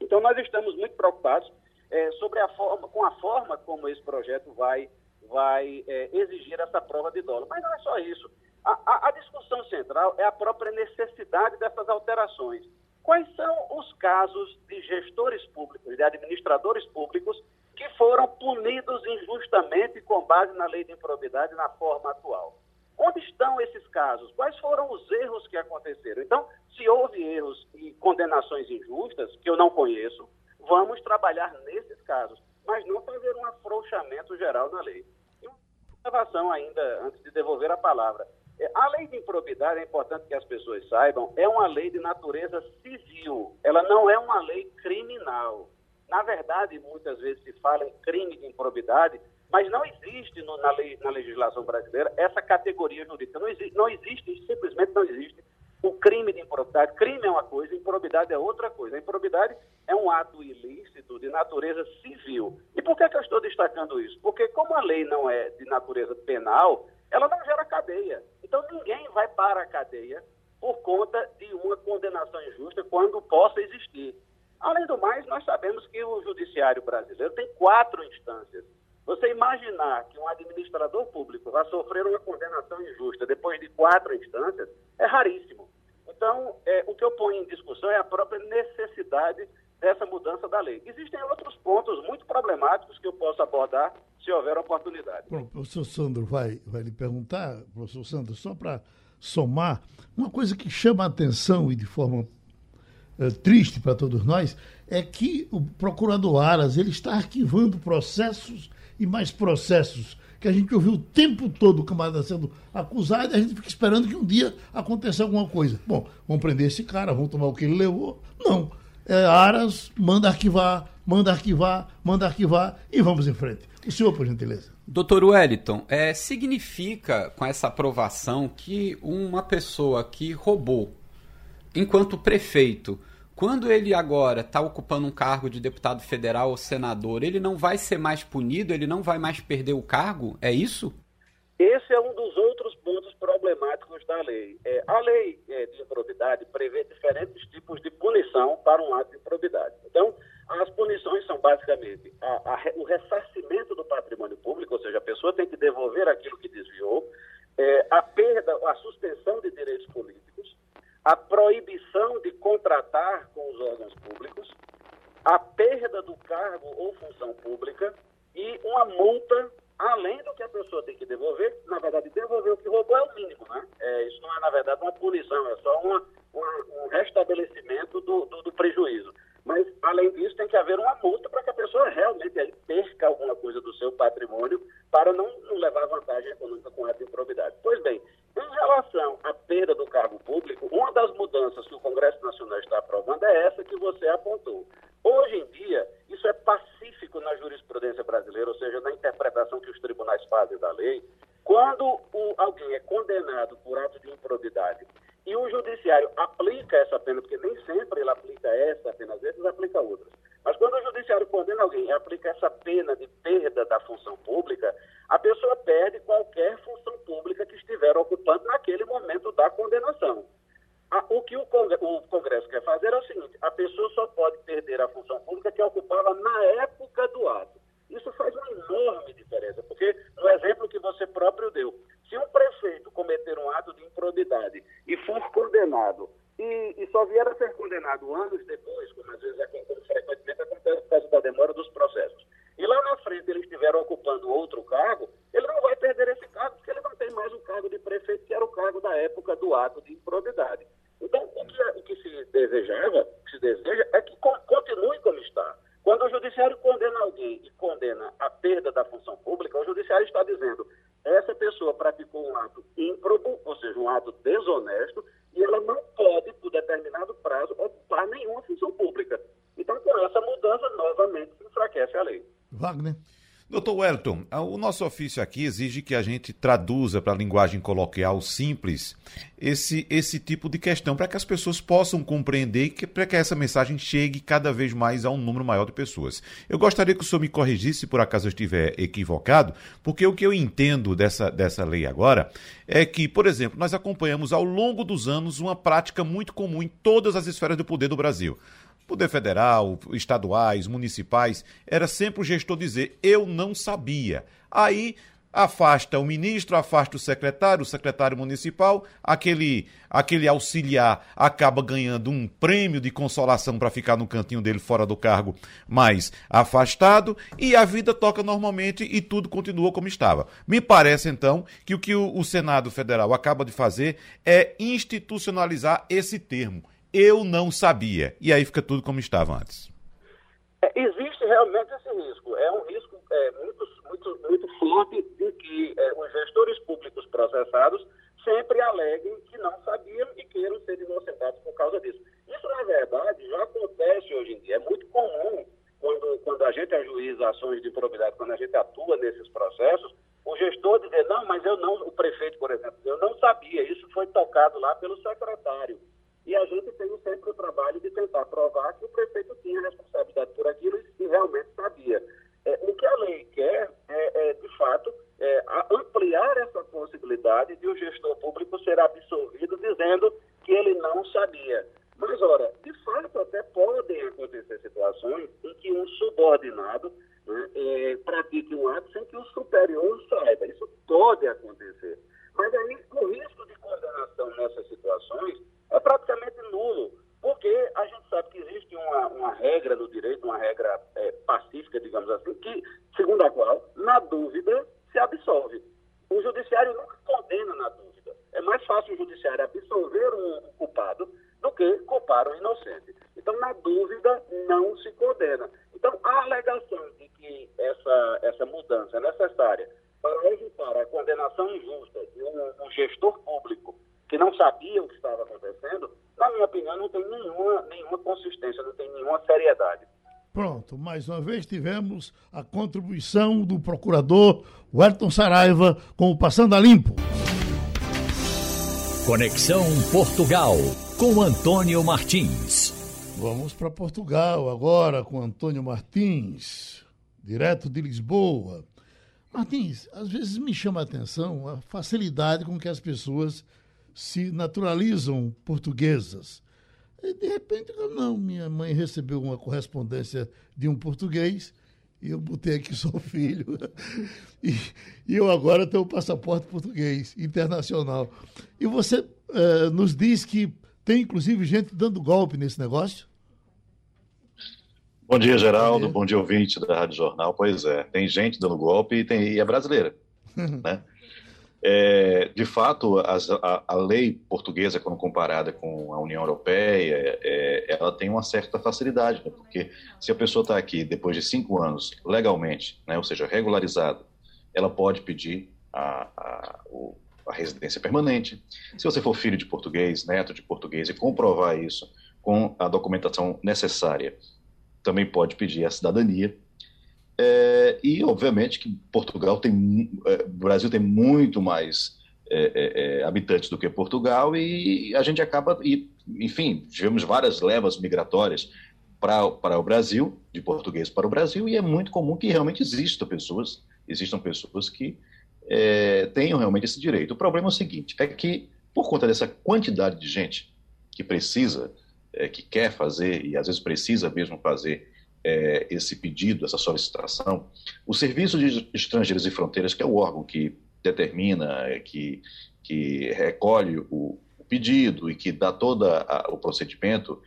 Então, nós estamos muito preocupados é, sobre a forma, com a forma como esse projeto vai, vai é, exigir essa prova de dólar. Mas não é só isso. A, a, a discussão central é a própria necessidade dessas alterações. Quais são os casos de gestores públicos, de administradores públicos, que foram punidos injustamente com base na lei de improbidade na forma atual? Onde estão esses casos? Quais foram os erros que aconteceram? Então, se houve erros e condenações injustas, que eu não conheço, vamos trabalhar nesses casos, mas não fazer um afrouxamento geral na lei. E uma observação ainda, antes de devolver a palavra. É, a lei de improbidade, é importante que as pessoas saibam, é uma lei de natureza civil. Ela não é uma lei criminal. Na verdade, muitas vezes se fala em crime de improbidade mas não existe no, na, lei, na, legislação brasileira essa categoria jurídica. Não existe, não existe, simplesmente não existe, o crime de improbidade. Crime é uma coisa, improbidade é outra coisa. A improbidade é um ato ilícito de natureza civil. E por que, que eu estou destacando isso? Porque como a lei não é de natureza penal, ela não gera cadeia. Então ninguém vai para a cadeia por conta de uma condenação injusta quando possa existir. Além do mais, nós sabemos que o judiciário brasileiro tem quatro instâncias. Você imaginar que um administrador público vai sofrer uma condenação injusta depois de quatro instâncias é raríssimo. Então, é, o que eu ponho em discussão é a própria necessidade dessa mudança da lei. Existem outros pontos muito problemáticos que eu posso abordar se houver oportunidade. Bom, o professor Sandro vai, vai lhe perguntar, professor Sandro, só para somar, uma coisa que chama a atenção e de forma é, triste para todos nós é que o procurador Aras ele está arquivando processos e mais processos que a gente ouviu o tempo todo o camarada sendo acusado e a gente fica esperando que um dia aconteça alguma coisa. Bom, vamos prender esse cara, vamos tomar o que ele levou. Não. É, Aras manda arquivar, manda arquivar, manda arquivar e vamos em frente. O senhor, por gentileza. Doutor Wellington, é, significa com essa aprovação que uma pessoa que roubou enquanto prefeito quando ele agora está ocupando um cargo de deputado federal ou senador, ele não vai ser mais punido, ele não vai mais perder o cargo? É isso? Esse é um dos outros pontos problemáticos da lei. É, a lei é, de improbidade prevê diferentes tipos de punição para um ato de improbidade. Então, as punições são basicamente a, a, o ressarcimento do patrimônio público, ou seja, a pessoa tem que devolver aquilo que desviou, é, a perda, a suspensão de direitos políticos, a proibição de contratar com os órgãos públicos, a perda do cargo ou função pública e uma multa, além do que a pessoa tem que devolver. Na verdade, devolver o que roubou é o mínimo, né? É, isso não é, na verdade, uma punição, é só uma, uma, um restabelecimento do, do, do prejuízo. Mas, além disso, tem que haver uma multa para que a pessoa realmente aí, perca alguma coisa do seu patrimônio para não, não levar vantagem econômica com essa improbidade. Pois bem, em relação à perda do cargo público, uma das mudanças que o Congresso Nacional está aprovando é essa que você apontou. Hoje em dia, isso é pacífico na jurisprudência brasileira, ou seja, na interpretação que os tribunais fazem da lei. Quando o, alguém é condenado por ato de improbidade e o judiciário aplica essa pena, porque nem sempre ele aplica essa pena, às vezes aplica outras. Mas quando o judiciário condena alguém e aplica essa pena de perda da função pública, a pessoa perde qualquer função pública que estiver ocupando naquele momento da condenação. O que o Congresso quer fazer é o seguinte: a pessoa só pode perder a função pública que ocupava na época do ato. Isso faz uma enorme diferença, porque no exemplo que você próprio deu, se um prefeito cometer um ato de improbidade e for condenado, e, e só vier a ser condenado anos depois, como às vezes é como frequentemente acontece por causa da demora dos processos, e lá na frente ele estiver ocupando outro cargo, ele não vai perder esse cargo, porque ele não tem mais o cargo de prefeito, que era o cargo da época do ato de improbidade. Então, o que, o que se desejava, o que se deseja, é que continue como está. Quando o judiciário condena alguém e condena a perda da função pública, o judiciário está dizendo essa pessoa praticou um ato ímprobo, ou seja, um ato desonesto, e ela não pode, por determinado prazo, ocupar nenhuma função pública. Então, com essa mudança, novamente, se enfraquece a lei. Wagner. Doutor Wellington, o nosso ofício aqui exige que a gente traduza para a linguagem coloquial simples esse, esse tipo de questão, para que as pessoas possam compreender e para que essa mensagem chegue cada vez mais a um número maior de pessoas. Eu gostaria que o senhor me corrigisse se por acaso eu estiver equivocado, porque o que eu entendo dessa, dessa lei agora é que, por exemplo, nós acompanhamos ao longo dos anos uma prática muito comum em todas as esferas do poder do Brasil. Poder federal, estaduais, municipais, era sempre o gestor dizer: eu não sabia. Aí afasta o ministro, afasta o secretário, o secretário municipal, aquele aquele auxiliar acaba ganhando um prêmio de consolação para ficar no cantinho dele fora do cargo, mais afastado, e a vida toca normalmente e tudo continua como estava. Me parece então que o que o, o Senado Federal acaba de fazer é institucionalizar esse termo eu não sabia. E aí fica tudo como estava antes. É, existe realmente esse risco. É um risco é, muito, muito, muito forte de que é, os gestores públicos processados sempre aleguem que não sabiam e queiram ser inocentados por causa disso. Isso, na verdade, já acontece hoje em dia. É muito comum quando, quando a gente ajuiza ações de improbidade, quando a gente atua nesses processos, o gestor dizer, não, mas eu não, o prefeito, por exemplo. Eu não sabia, isso foi tocado lá pelo secretário. E a gente tem sempre o trabalho de tentar provar que o prefeito tinha responsabilidade por aquilo e realmente sabia. É, o que a lei quer é, é de fato, é, ampliar essa possibilidade de o gestor público ser absolvido dizendo que ele não sabia. Mas, ora, de fato, até podem acontecer situações em que um subordinado né, é, pratique um ato sem que o superior saiba. Isso pode acontecer. Mas aí o risco de condenação nessas situações é praticamente nulo, porque a gente sabe que existe uma, uma regra no direito, uma regra é, pacífica, digamos assim, que, segundo a qual, na dúvida, se absolve. O judiciário nunca condena na dúvida. É mais fácil o judiciário absolver um culpado do que culpar um inocente. Então, na dúvida, não se condena. Então, a alegação de que essa, essa mudança é necessária para evitar a condenação injusta de um, um gestor público que não sabia o que estava acontecendo, na minha opinião, não tem nenhuma, nenhuma consistência, não tem nenhuma seriedade. Pronto, mais uma vez tivemos a contribuição do procurador Wellington Saraiva com o Passando a Limpo. Conexão Portugal com Antônio Martins. Vamos para Portugal agora com Antônio Martins, direto de Lisboa. Martins, às vezes me chama a atenção a facilidade com que as pessoas se naturalizam portuguesas. E de repente, não, minha mãe recebeu uma correspondência de um português e eu botei aqui sou filho. E, e eu agora tenho o passaporte português, internacional. E você uh, nos diz que tem inclusive gente dando golpe nesse negócio? Bom dia, Geraldo. Bom dia, Bom dia ouvinte da Rádio Jornal. Pois é, tem gente dando golpe e, tem, e é brasileira. né? É, de fato, a, a, lei portuguesa, quando comparada com a União Europeia, é, ela tem uma certa facilidade, né? porque se a pessoa está aqui depois de cinco anos legalmente, né, ou seja, regularizada, ela pode pedir a, a, a, residência permanente. Se você for filho de português, neto de português, e comprovar isso com a documentação necessária, também pode pedir a cidadania. É, e, obviamente, que Portugal tem, é, o Brasil tem muito mais é, é, é, habitantes do que Portugal e a gente acaba, e, enfim, tivemos várias levas migratórias para, o Brasil, de português para o Brasil, e é muito comum que realmente existam pessoas, existam pessoas que é, tenham realmente esse direito. O problema é o seguinte, é que, por conta dessa quantidade de gente que precisa, que quer fazer, e às vezes precisa mesmo fazer é, esse pedido, essa solicitação, o Serviço de Estrangeiros e Fronteiras, que é o órgão que determina, é, que, que recolhe o, o pedido e que dá todo o procedimento,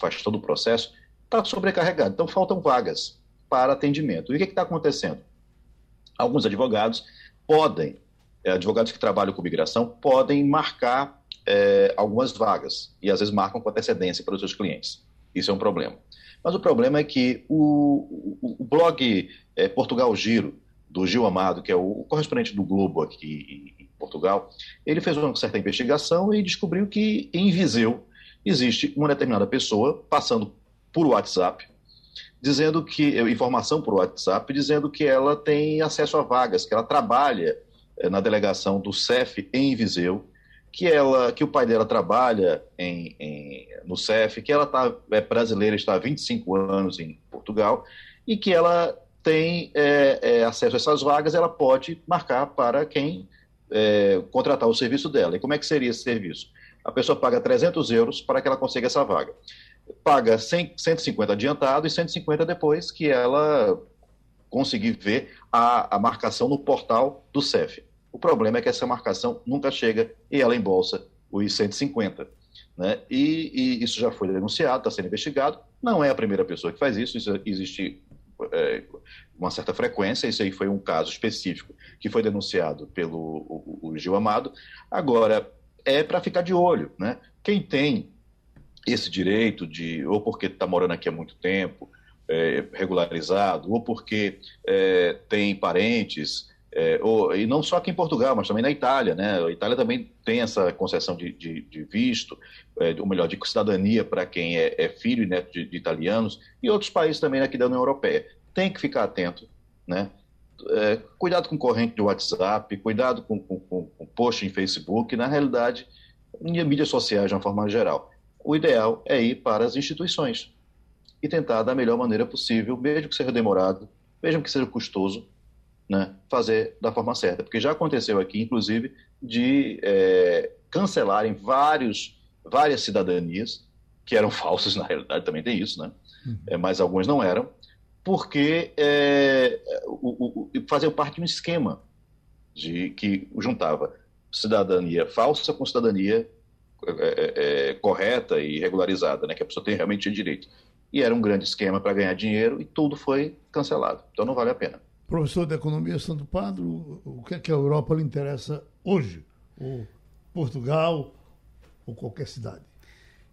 faz todo o processo, está sobrecarregado. Então, faltam vagas para atendimento. E o que está acontecendo? Alguns advogados podem, é, advogados que trabalham com migração, podem marcar é, algumas vagas, e às vezes marcam com antecedência para os seus clientes. Isso é um problema. Mas o problema é que o, o, o blog é, Portugal Giro, do Gil Amado, que é o correspondente do Globo aqui em Portugal, ele fez uma certa investigação e descobriu que em Viseu existe uma determinada pessoa passando por WhatsApp, dizendo que informação por WhatsApp, dizendo que ela tem acesso a vagas, que ela trabalha é, na delegação do CEF em Viseu que ela, que o pai dela trabalha em, em no CEF, que ela tá, é brasileira, está há 25 anos em Portugal e que ela tem é, é, acesso a essas vagas, ela pode marcar para quem é, contratar o serviço dela. E como é que seria esse serviço? A pessoa paga 300 euros para que ela consiga essa vaga. Paga 100, 150 adiantado e 150 depois que ela conseguir ver a, a marcação no portal do CEF. O problema é que essa marcação nunca chega e ela embolsa os 150. Né? E, e isso já foi denunciado, está sendo investigado. Não é a primeira pessoa que faz isso, isso existe é, uma certa frequência. Isso aí foi um caso específico que foi denunciado pelo o, o Gil Amado. Agora, é para ficar de olho. Né? Quem tem esse direito de, ou porque está morando aqui há muito tempo, é, regularizado, ou porque é, tem parentes é, ou, e não só aqui em Portugal, mas também na Itália, né? A Itália também tem essa concessão de, de, de visto, é, ou melhor, de cidadania para quem é, é, filho e neto de, de, italianos, e outros países também aqui da União Europeia. Tem que ficar atento, né? é, cuidado com corrente de WhatsApp, cuidado com, com, com, com post em Facebook, na realidade, em mídias sociais de uma forma geral. O ideal é ir para as instituições e tentar da melhor maneira possível, mesmo que seja demorado, mesmo que seja custoso, né, fazer da forma certa. Porque já aconteceu aqui, inclusive, de é, cancelarem vários, várias cidadanias, que eram falsas, na realidade também tem isso, né? Uhum. É, mas algumas não eram, porque é, o, o, fazia parte de um esquema de que juntava cidadania falsa com cidadania é, é, é, correta e regularizada, né, que a pessoa tem realmente direito. E era um grande esquema para ganhar dinheiro e tudo foi cancelado. Então não vale a pena. Professor de Economia Santo Padre, o que é que a Europa lhe interessa hoje? Ou Portugal ou qualquer cidade?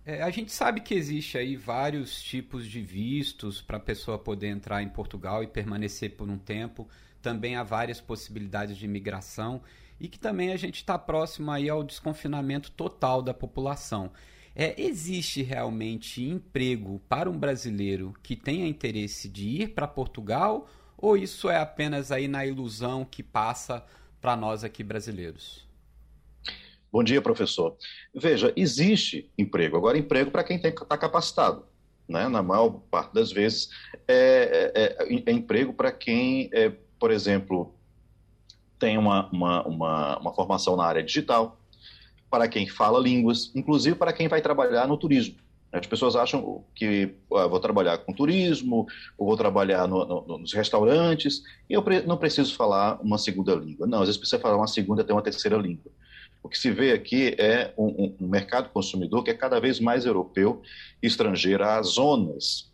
É, a gente sabe que existe aí vários tipos de vistos para a pessoa poder entrar em Portugal e permanecer por um tempo. Também há várias possibilidades de imigração e que também a gente está próximo aí ao desconfinamento total da população. É, existe realmente emprego para um brasileiro que tenha interesse de ir para Portugal ou isso é apenas aí na ilusão que passa para nós aqui brasileiros? Bom dia, professor. Veja, existe emprego. Agora, emprego para quem está capacitado. Né? Na maior parte das vezes, é, é, é, é emprego para quem, é, por exemplo, tem uma, uma, uma, uma, formação na área digital, para quem fala línguas, inclusive para quem vai trabalhar no turismo. As pessoas acham que ah, vou trabalhar com turismo, ou vou trabalhar no, no, nos restaurantes, e eu pre não preciso falar uma segunda língua. Não, às vezes precisa falar uma segunda até uma terceira língua. O que se vê aqui é um, um, mercado consumidor que é cada vez mais europeu e estrangeiro. Há zonas,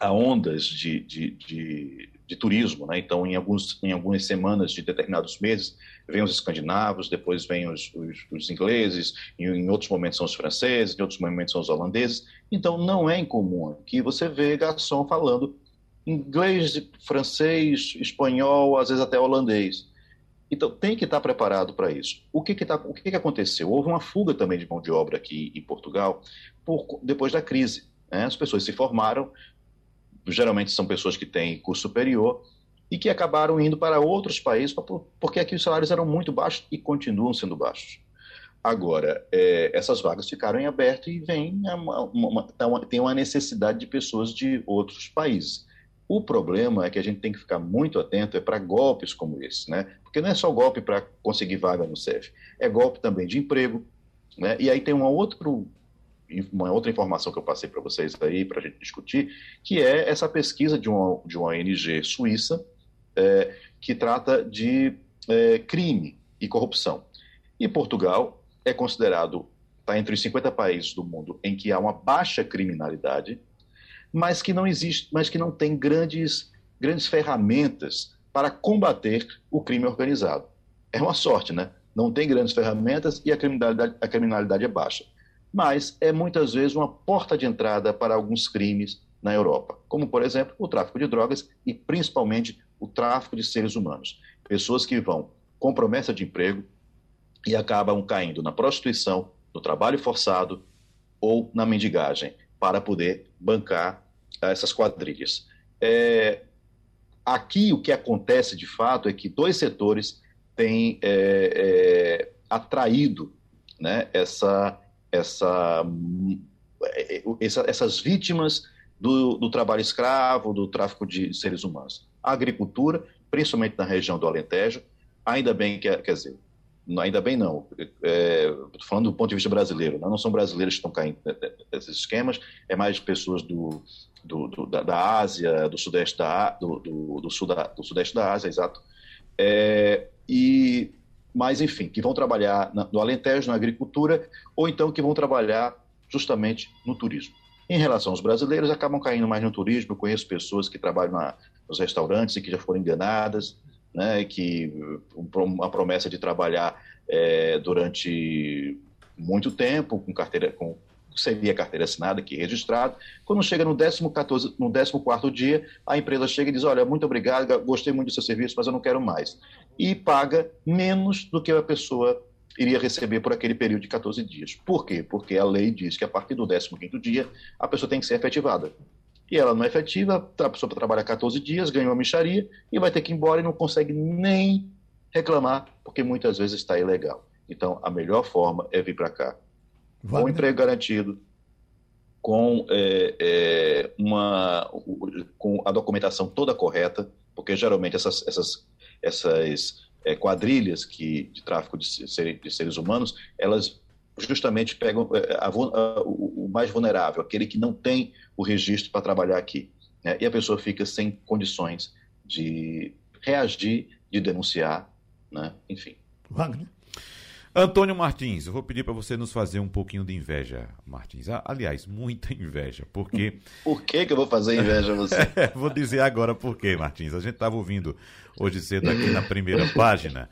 há ondas de, de, de, de turismo. Né? Então, em, alguns, em algumas semanas de determinados meses, vêm os escandinavos, depois vêm os, os, os ingleses, em, outros momentos são os franceses, em outros momentos são os holandeses. Então, não é incomum que você vê garçom falando inglês, francês, espanhol, às vezes até holandês. Então, tem que estar preparado para isso. O, que, que, tá, o que, que, aconteceu? Houve uma fuga também de mão de obra aqui em Portugal por, depois da crise. Né? As pessoas se formaram, geralmente são pessoas que têm curso superior, e que acabaram indo para outros países, porque aqui os salários eram muito baixos e continuam sendo baixos. Agora, é, essas vagas ficaram em aberto e vem uma, uma, uma, tem uma necessidade de pessoas de outros países. O problema é que a gente tem que ficar muito atento é para golpes como esse, né? Porque não é só golpe para conseguir vaga no CEF, é golpe também de emprego, né? E aí tem uma, outro, uma outra informação que eu passei para vocês aí, para a gente discutir, que é essa pesquisa de uma, de uma ONG suíça é, que trata de é, crime e corrupção. E Portugal é considerado, está entre os 50 países do mundo em que há uma baixa criminalidade, mas que não existe, mas que não tem grandes, grandes ferramentas para combater o crime organizado. É uma sorte, né? Não tem grandes ferramentas e a criminalidade, a criminalidade é baixa. Mas é muitas vezes uma porta de entrada para alguns crimes na Europa, como, por exemplo, o tráfico de drogas e principalmente o tráfico de seres humanos. Pessoas que vão com promessa de emprego e acabam caindo na prostituição, no trabalho forçado ou na mendigagem para poder bancar essas quadrilhas. É, aqui o que acontece de fato é que dois setores têm é, é, atraído né, essa, essa, essa, essas vítimas do, do, trabalho escravo, do tráfico de seres humanos. A agricultura, principalmente na região do Alentejo, ainda bem que, quer dizer, ainda bem não, é, falando do ponto de vista brasileiro, né? não são brasileiros que estão caindo nesses esquemas, é mais pessoas do, do, do da, da, Ásia, do sudeste da, do, do, do, sul da, do sudeste da Ásia, exato, é, e, mas enfim, que vão trabalhar na, no Alentejo, na agricultura, ou então que vão trabalhar justamente no turismo. Em relação aos brasileiros, acabam caindo mais no turismo, eu conheço pessoas que trabalham na, nos restaurantes e que já foram enganadas, né, que uma promessa de trabalhar é, durante muito tempo com carteira, com seria carteira assinada aqui registrado. Quando chega no 14, no 14 dia, a empresa chega e diz: Olha, muito obrigado, gostei muito do seu serviço, mas eu não quero mais. E paga menos do que a pessoa iria receber por aquele período de 14 dias. Por quê? Porque a lei diz que a partir do 15 dia a pessoa tem que ser efetivada. E ela não é efetiva, a pessoa trabalha 14 dias, ganha uma micharia e vai ter que ir embora e não consegue nem reclamar, porque muitas vezes está ilegal. Então, a melhor forma é vir para cá. Com um emprego garantido, com, é, é, uma, com a documentação toda correta, porque geralmente essas, essas, essas é, quadrilhas que, de tráfico de, ser, de, seres humanos, elas justamente pegam é, a, a, o, o, mais vulnerável, aquele que não tem o registro para trabalhar aqui. Né? E a pessoa fica sem condições de reagir, de denunciar, né? enfim. Wagner? Antônio Martins, eu vou pedir para você nos fazer um pouquinho de inveja, Martins. Aliás, muita inveja, porque. Por que, que eu vou fazer inveja a você? vou dizer agora por quê, Martins. A gente estava ouvindo hoje cedo aqui na primeira página.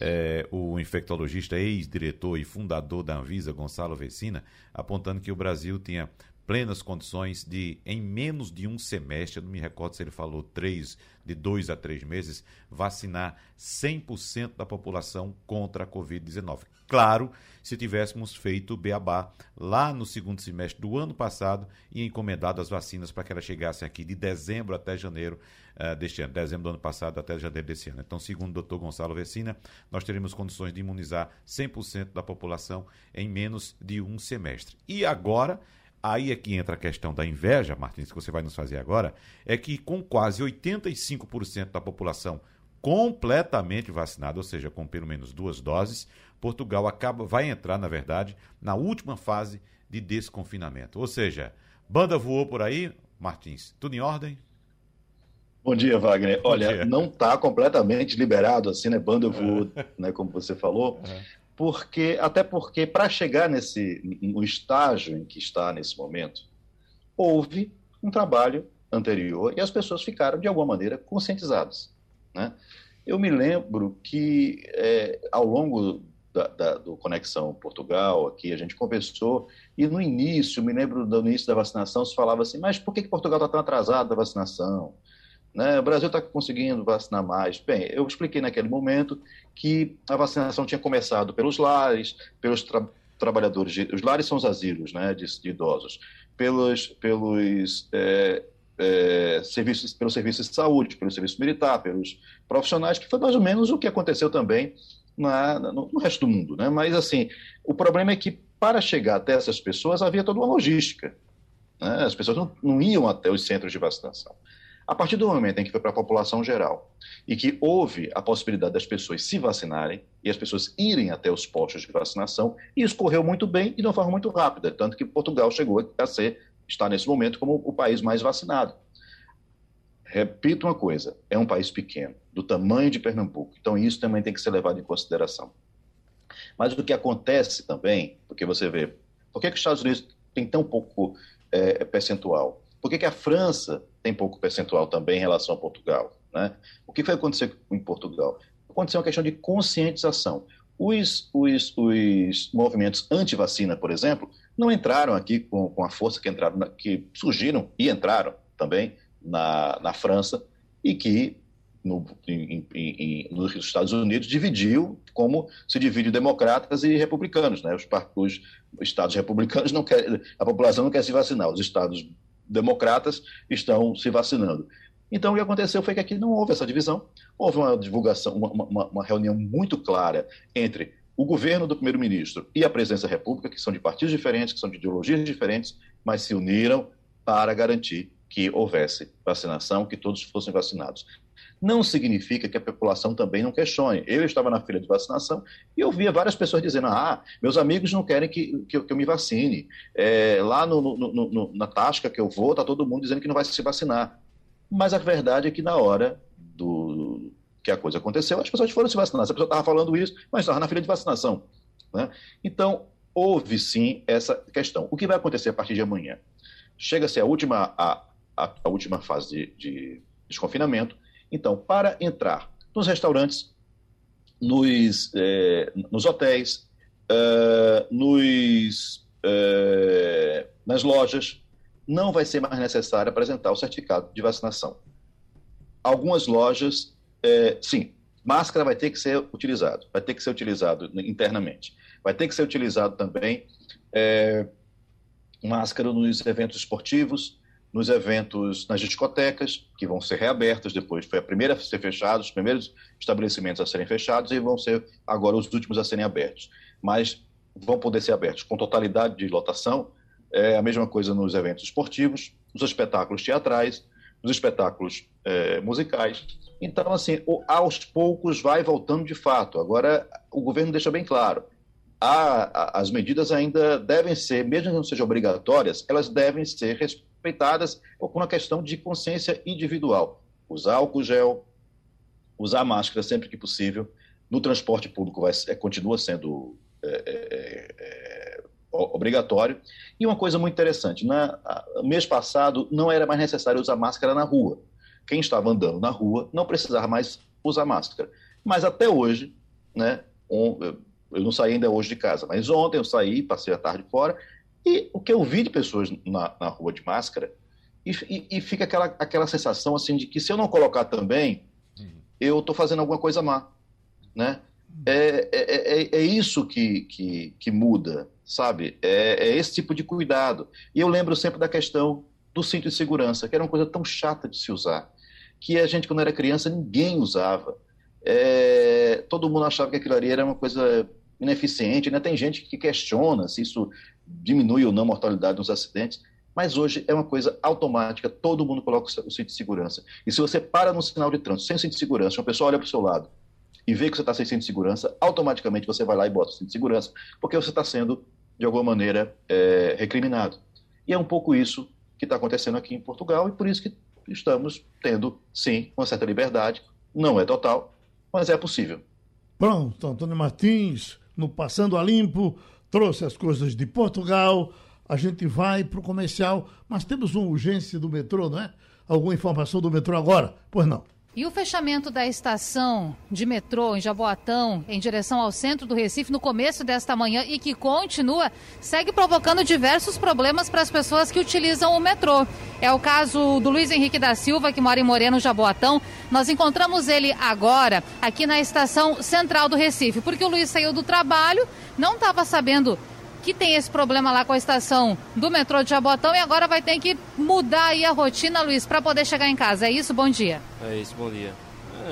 É, o infectologista, ex-diretor e fundador da Anvisa, Gonçalo Vecina, apontando que o Brasil tinha plenas condições de, em menos de um semestre, não me recordo se ele falou três, de dois a três meses, vacinar 100% da população contra a Covid-19. Claro, se tivéssemos feito o beabá lá no segundo semestre do ano passado e encomendado as vacinas para que elas chegassem aqui de dezembro até janeiro uh, deste ano, dezembro do ano passado até janeiro desse ano. Então, segundo o Dr. Gonçalo Vecina, nós teríamos condições de imunizar 100% da população em menos de um semestre. E agora Aí é que entra a questão da inveja, Martins, que você vai nos fazer agora, é que com quase 85% da população completamente vacinada, ou seja, com pelo menos duas doses, Portugal acaba vai entrar, na verdade, na última fase de desconfinamento. Ou seja, banda voou por aí, Martins, tudo em ordem? Bom dia, Wagner. Olha, dia. não está completamente liberado assim, né? Banda voou, né, como você falou. Porque até porque para chegar nesse no estágio em que está nesse momento, houve um trabalho anterior e as pessoas ficaram de alguma maneira conscientizadas. Né? Eu me lembro que é, ao longo da, da, do Conexão Portugal, aqui a gente conversou, e no início, me lembro do início da vacinação, se falava assim, mas por que, que Portugal está tão atrasado da vacinação? Né? O Brasil está conseguindo vacinar mais. Bem, eu expliquei naquele momento que a vacinação tinha começado pelos lares, pelos tra trabalhadores, de, os lares são os asilos né, de, de idosos, pelos, pelos é, é, serviços, pelos serviços de saúde, pelo serviço militar, pelos profissionais, que foi mais ou menos o que aconteceu também na, no, no resto do mundo. Né? Mas, assim, o problema é que para chegar até essas pessoas havia toda uma logística. Né? As pessoas não, não iam até os centros de vacinação. A partir do momento em que foi para a população geral e que houve a possibilidade das pessoas se vacinarem e as pessoas irem até os postos de vacinação, isso correu muito bem e de uma forma muito rápida, tanto que Portugal chegou a ser, está nesse momento como o país mais vacinado. Repito uma coisa, é um país pequeno, do tamanho de Pernambuco, então isso também tem que ser levado em consideração. Mas o que acontece também, porque você vê, por que, que os Estados Unidos têm tão pouco é, percentual? Por que, que a França tem pouco percentual também em relação a Portugal? Né? O que foi acontecer em Portugal? Aconteceu uma questão de conscientização. Os, os, os movimentos anti-vacina, por exemplo, não entraram aqui com, com a força que entraram, que surgiram e entraram também na, na França e que no, em, em, nos Estados Unidos dividiu como se divide democratas e republicanos, né? Os, os estados republicanos não querem, a população não quer se vacinar, os estados democratas estão se vacinando. Então, o que aconteceu foi que aqui não houve essa divisão, houve uma divulgação, uma, uma, uma reunião muito clara entre o governo do primeiro-ministro e a presidência da República, que são de partidos diferentes, que são de ideologias diferentes, mas se uniram para garantir que houvesse vacinação, que todos fossem vacinados não significa que a população também não questione. Eu estava na fila de vacinação e eu via várias pessoas dizendo: ah, meus amigos não querem que, que, eu, que eu me vacine. É, lá no, no, no, na tasca que eu vou, está todo mundo dizendo que não vai se vacinar. Mas a verdade é que na hora do que a coisa aconteceu, as pessoas foram se vacinar. Essa pessoa estava falando isso, mas estava na fila de vacinação. Né? Então, houve sim essa questão. O que vai acontecer a partir de amanhã? Chega-se a última, a, a, a última fase de, de desconfinamento então, para entrar nos restaurantes, nos, é, nos hotéis, é, nos, é, nas lojas, não vai ser mais necessário apresentar o certificado de vacinação. Algumas lojas, sim, máscara vai ter que ser utilizado, vai ter que ser utilizado internamente. Vai ter que ser utilizado também máscara nos eventos esportivos, nos eventos, nas discotecas, que vão ser reabertas depois. Foi a primeira a ser fechada, os primeiros estabelecimentos a serem fechados e vão ser agora os últimos a serem abertos. Mas vão poder ser abertos com totalidade de lotação. É a mesma coisa nos eventos esportivos, nos espetáculos teatrais, nos espetáculos é, musicais. Então, assim, aos poucos vai voltando de fato. Agora, o governo deixa bem claro: a, a, as medidas ainda devem ser, mesmo que não sejam obrigatórias, elas devem ser respeitadas por uma questão de consciência individual. Usar álcool gel, usar máscara sempre que possível. No transporte público vai, é, continua sendo é, é, é obrigatório. E uma coisa muito interessante: na, mês passado não era mais necessário usar máscara na rua. Quem estava andando na rua não precisava mais usar máscara. Mas até hoje, né, eu não saí ainda hoje de casa, mas ontem eu saí, passei a tarde fora, e o que eu vi de pessoas na, na rua de máscara, e, e, e, fica aquela, aquela sensação assim de que se eu não colocar também, uhum. eu estou fazendo alguma coisa má. Né? É, é, é, é isso que, que, que, muda, sabe? É, é esse tipo de cuidado. E eu lembro sempre da questão do cinto de segurança, que era uma coisa tão chata de se usar, que a gente, quando era criança, ninguém usava. É, todo mundo achava que aquilo ali era uma coisa ineficiente, né? Tem gente que questiona se isso diminui ou não a mortalidade nos acidentes, mas hoje é uma coisa automática, todo mundo coloca o cinto de segurança. E se você para no sinal de trânsito sem cinto de segurança, uma pessoa olha para o seu lado e vê que você está sem cinto de segurança, automaticamente você vai lá e bota o cinto de segurança, porque você está sendo, de alguma maneira, é, recriminado. E é um pouco isso que está acontecendo aqui em Portugal, e por isso que estamos tendo, sim, uma certa liberdade. Não é total, mas é possível. Pronto, Antônio Martins, no Passando a Limpo, trouxe as coisas de Portugal. A gente vai para o comercial, mas temos uma urgência do metrô, não é? Alguma informação do metrô agora? Pois não. E o fechamento da estação de metrô em Jaboatão, em direção ao centro do Recife, no começo desta manhã e que continua, segue provocando diversos problemas para as pessoas que utilizam o metrô. É o caso do Luiz Henrique da Silva, que mora em Moreno, Jaboatão. Nós encontramos ele agora aqui na estação central do Recife, porque o Luiz saiu do trabalho, não estava sabendo que tem esse problema lá com a estação do metrô de Jabotão e agora vai ter que mudar aí a rotina, Luiz, para poder chegar em casa. É isso? Bom dia. É isso, bom dia.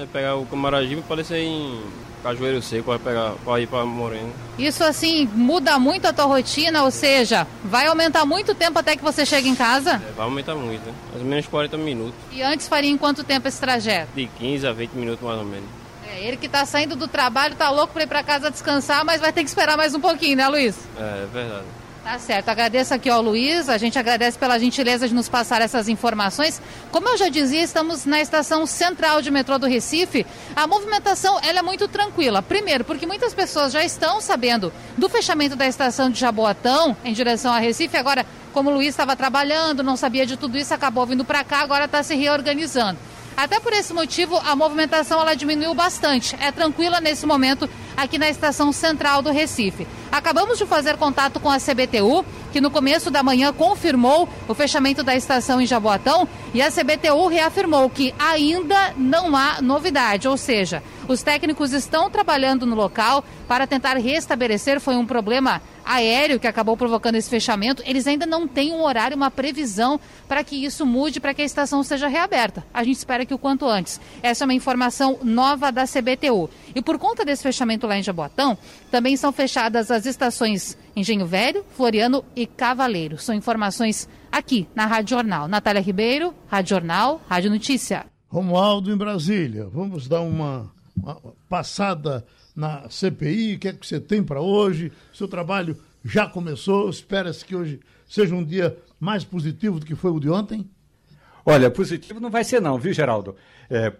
É pegar o Camaragibe para descer em Cajueiro Seco, vai pegar para ir para Moreno. Isso assim muda muito a tua rotina, ou seja, vai aumentar muito tempo até que você chegue em casa? É, vai aumentar muito, né? mais ou menos 40 minutos. E antes faria em quanto tempo esse trajeto? De 15 a 20 minutos mais ou menos. É, ele que está saindo do trabalho, está louco para ir para casa descansar, mas vai ter que esperar mais um pouquinho, né, Luiz? É, é verdade. Tá certo. Agradeço aqui ao Luiz. A gente agradece pela gentileza de nos passar essas informações. Como eu já dizia, estamos na estação central de metrô do Recife. A movimentação ela é muito tranquila. Primeiro, porque muitas pessoas já estão sabendo do fechamento da estação de Jaboatão em direção a Recife. Agora, como o Luiz estava trabalhando, não sabia de tudo isso, acabou vindo para cá, agora está se reorganizando. Até por esse motivo, a movimentação ela diminuiu bastante. É tranquila nesse momento aqui na estação central do Recife. Acabamos de fazer contato com a CBTU, que no começo da manhã confirmou o fechamento da estação em Jaboatão, e a CBTU reafirmou que ainda não há novidade, ou seja, os técnicos estão trabalhando no local para tentar restabelecer. Foi um problema aéreo que acabou provocando esse fechamento, eles ainda não têm um horário, uma previsão para que isso mude, para que a estação seja reaberta. A gente espera que o quanto antes. Essa é uma informação nova da CBTU. E por conta desse fechamento lá em Jaboatão, também são fechadas as estações Engenho Velho, Floriano e Cavaleiro. São informações aqui na Rádio Jornal. Natália Ribeiro, Rádio Jornal, Rádio Notícia. Romualdo em Brasília. Vamos dar uma, uma passada na CPI, o que é que você tem para hoje? Seu trabalho já começou, espera-se que hoje seja um dia mais positivo do que foi o de ontem? Olha, positivo não vai ser não, viu, Geraldo? É,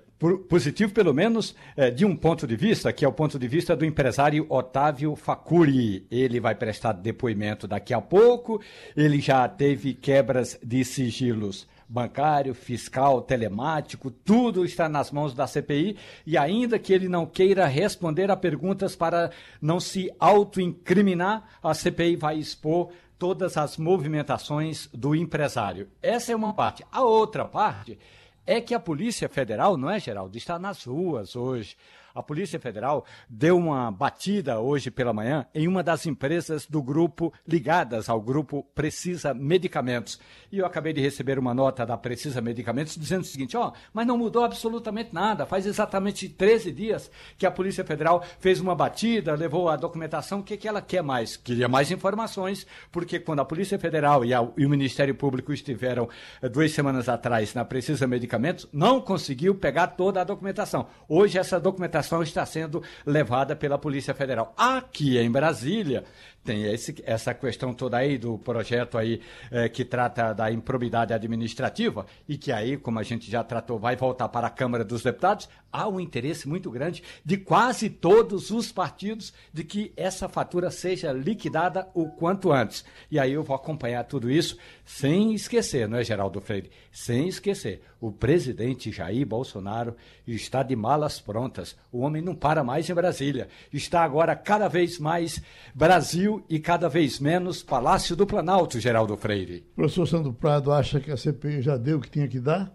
positivo, pelo menos, é, de um ponto de vista, que é o ponto de vista do empresário Otávio Facuri. Ele vai prestar depoimento daqui a pouco, ele já teve quebras de sigilos bancário, fiscal, telemático, tudo está nas mãos da CPI e ainda que ele não queira responder a perguntas para não se autoincriminar, a CPI vai expor todas as movimentações do empresário. Essa é uma parte. A outra parte é que a Polícia Federal, não é, Geraldo, está nas ruas hoje A Polícia Federal deu uma batida hoje pela manhã em uma das empresas do grupo ligadas ao grupo Precisa Medicamentos. E eu acabei de receber uma nota da Precisa Medicamentos dizendo o seguinte: ó, mas não mudou absolutamente nada. Faz exatamente 13 dias que a Polícia Federal fez uma batida, levou a documentação. O que, que ela quer mais? Queria mais informações, porque quando a Polícia Federal e, a, e o Ministério Público estiveram eh, duas semanas atrás na Precisa Medicamentos, não conseguiu pegar toda a documentação. Hoje essa documentação está sendo levada pela Polícia Federal. Aqui em Brasília, tem esse, essa questão toda aí do projeto aí eh, que trata da improbidade administrativa e que aí, como a gente já tratou, vai voltar para a Câmara dos Deputados. Há um interesse muito grande de quase todos os partidos de que essa fatura seja liquidada o quanto antes. E aí eu vou acompanhar tudo isso sem esquecer, não é, Geraldo Freire? Sem esquecer, o presidente Jair Bolsonaro está de malas prontas. O homem não para mais em Brasília. Está agora cada vez mais Brasil e cada vez menos Palácio do Planalto, Geraldo Freire. O professor Sandro Prado acha que a CPI já deu o que tinha que dar?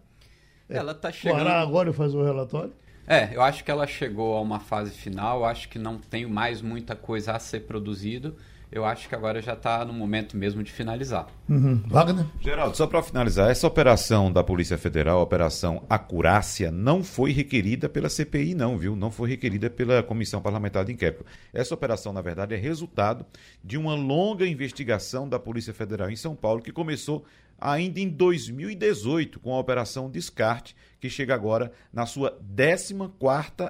Ela está chegando. Parar agora e fazer o relatório? É, eu acho que ela chegou a uma fase final, acho que não tem mais muita coisa a ser produzido. Eu acho que agora já está no momento mesmo de finalizar. Uhum. Wagner? Geraldo, só para finalizar, essa operação da Polícia Federal, a Operação Acurácia, não foi requerida pela CPI, não, viu? Não foi requerida pela Comissão Parlamentar de Inquérito. Essa operação, na verdade, é resultado de uma longa investigação da Polícia Federal em São Paulo, que começou ainda em 2018 com a Operação Descarte, que chega agora na sua 14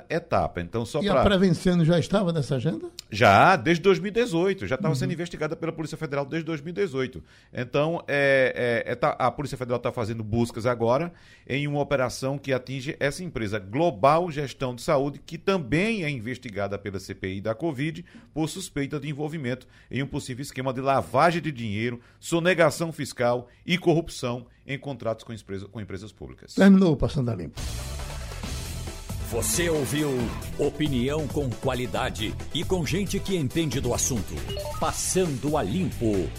etapa. Então, só E pra... a Prevencendo já estava nessa agenda? Já, desde 2018. Já estava sendo investigada pela Polícia Federal desde 2018. Então, é, é, é tá- a Polícia Federal está fazendo buscas agora em uma operação que atinge essa empresa Global Gestão de Saúde, que também é investigada pela CPI da Covid por suspeita de envolvimento em um possível esquema de lavagem de dinheiro, sonegação fiscal e corrupção em contratos com, empresa- com empresas públicas. Terminou o Passando a Limpo. Você ouviu opinião com qualidade e com gente que entende do assunto. Passando a limpo.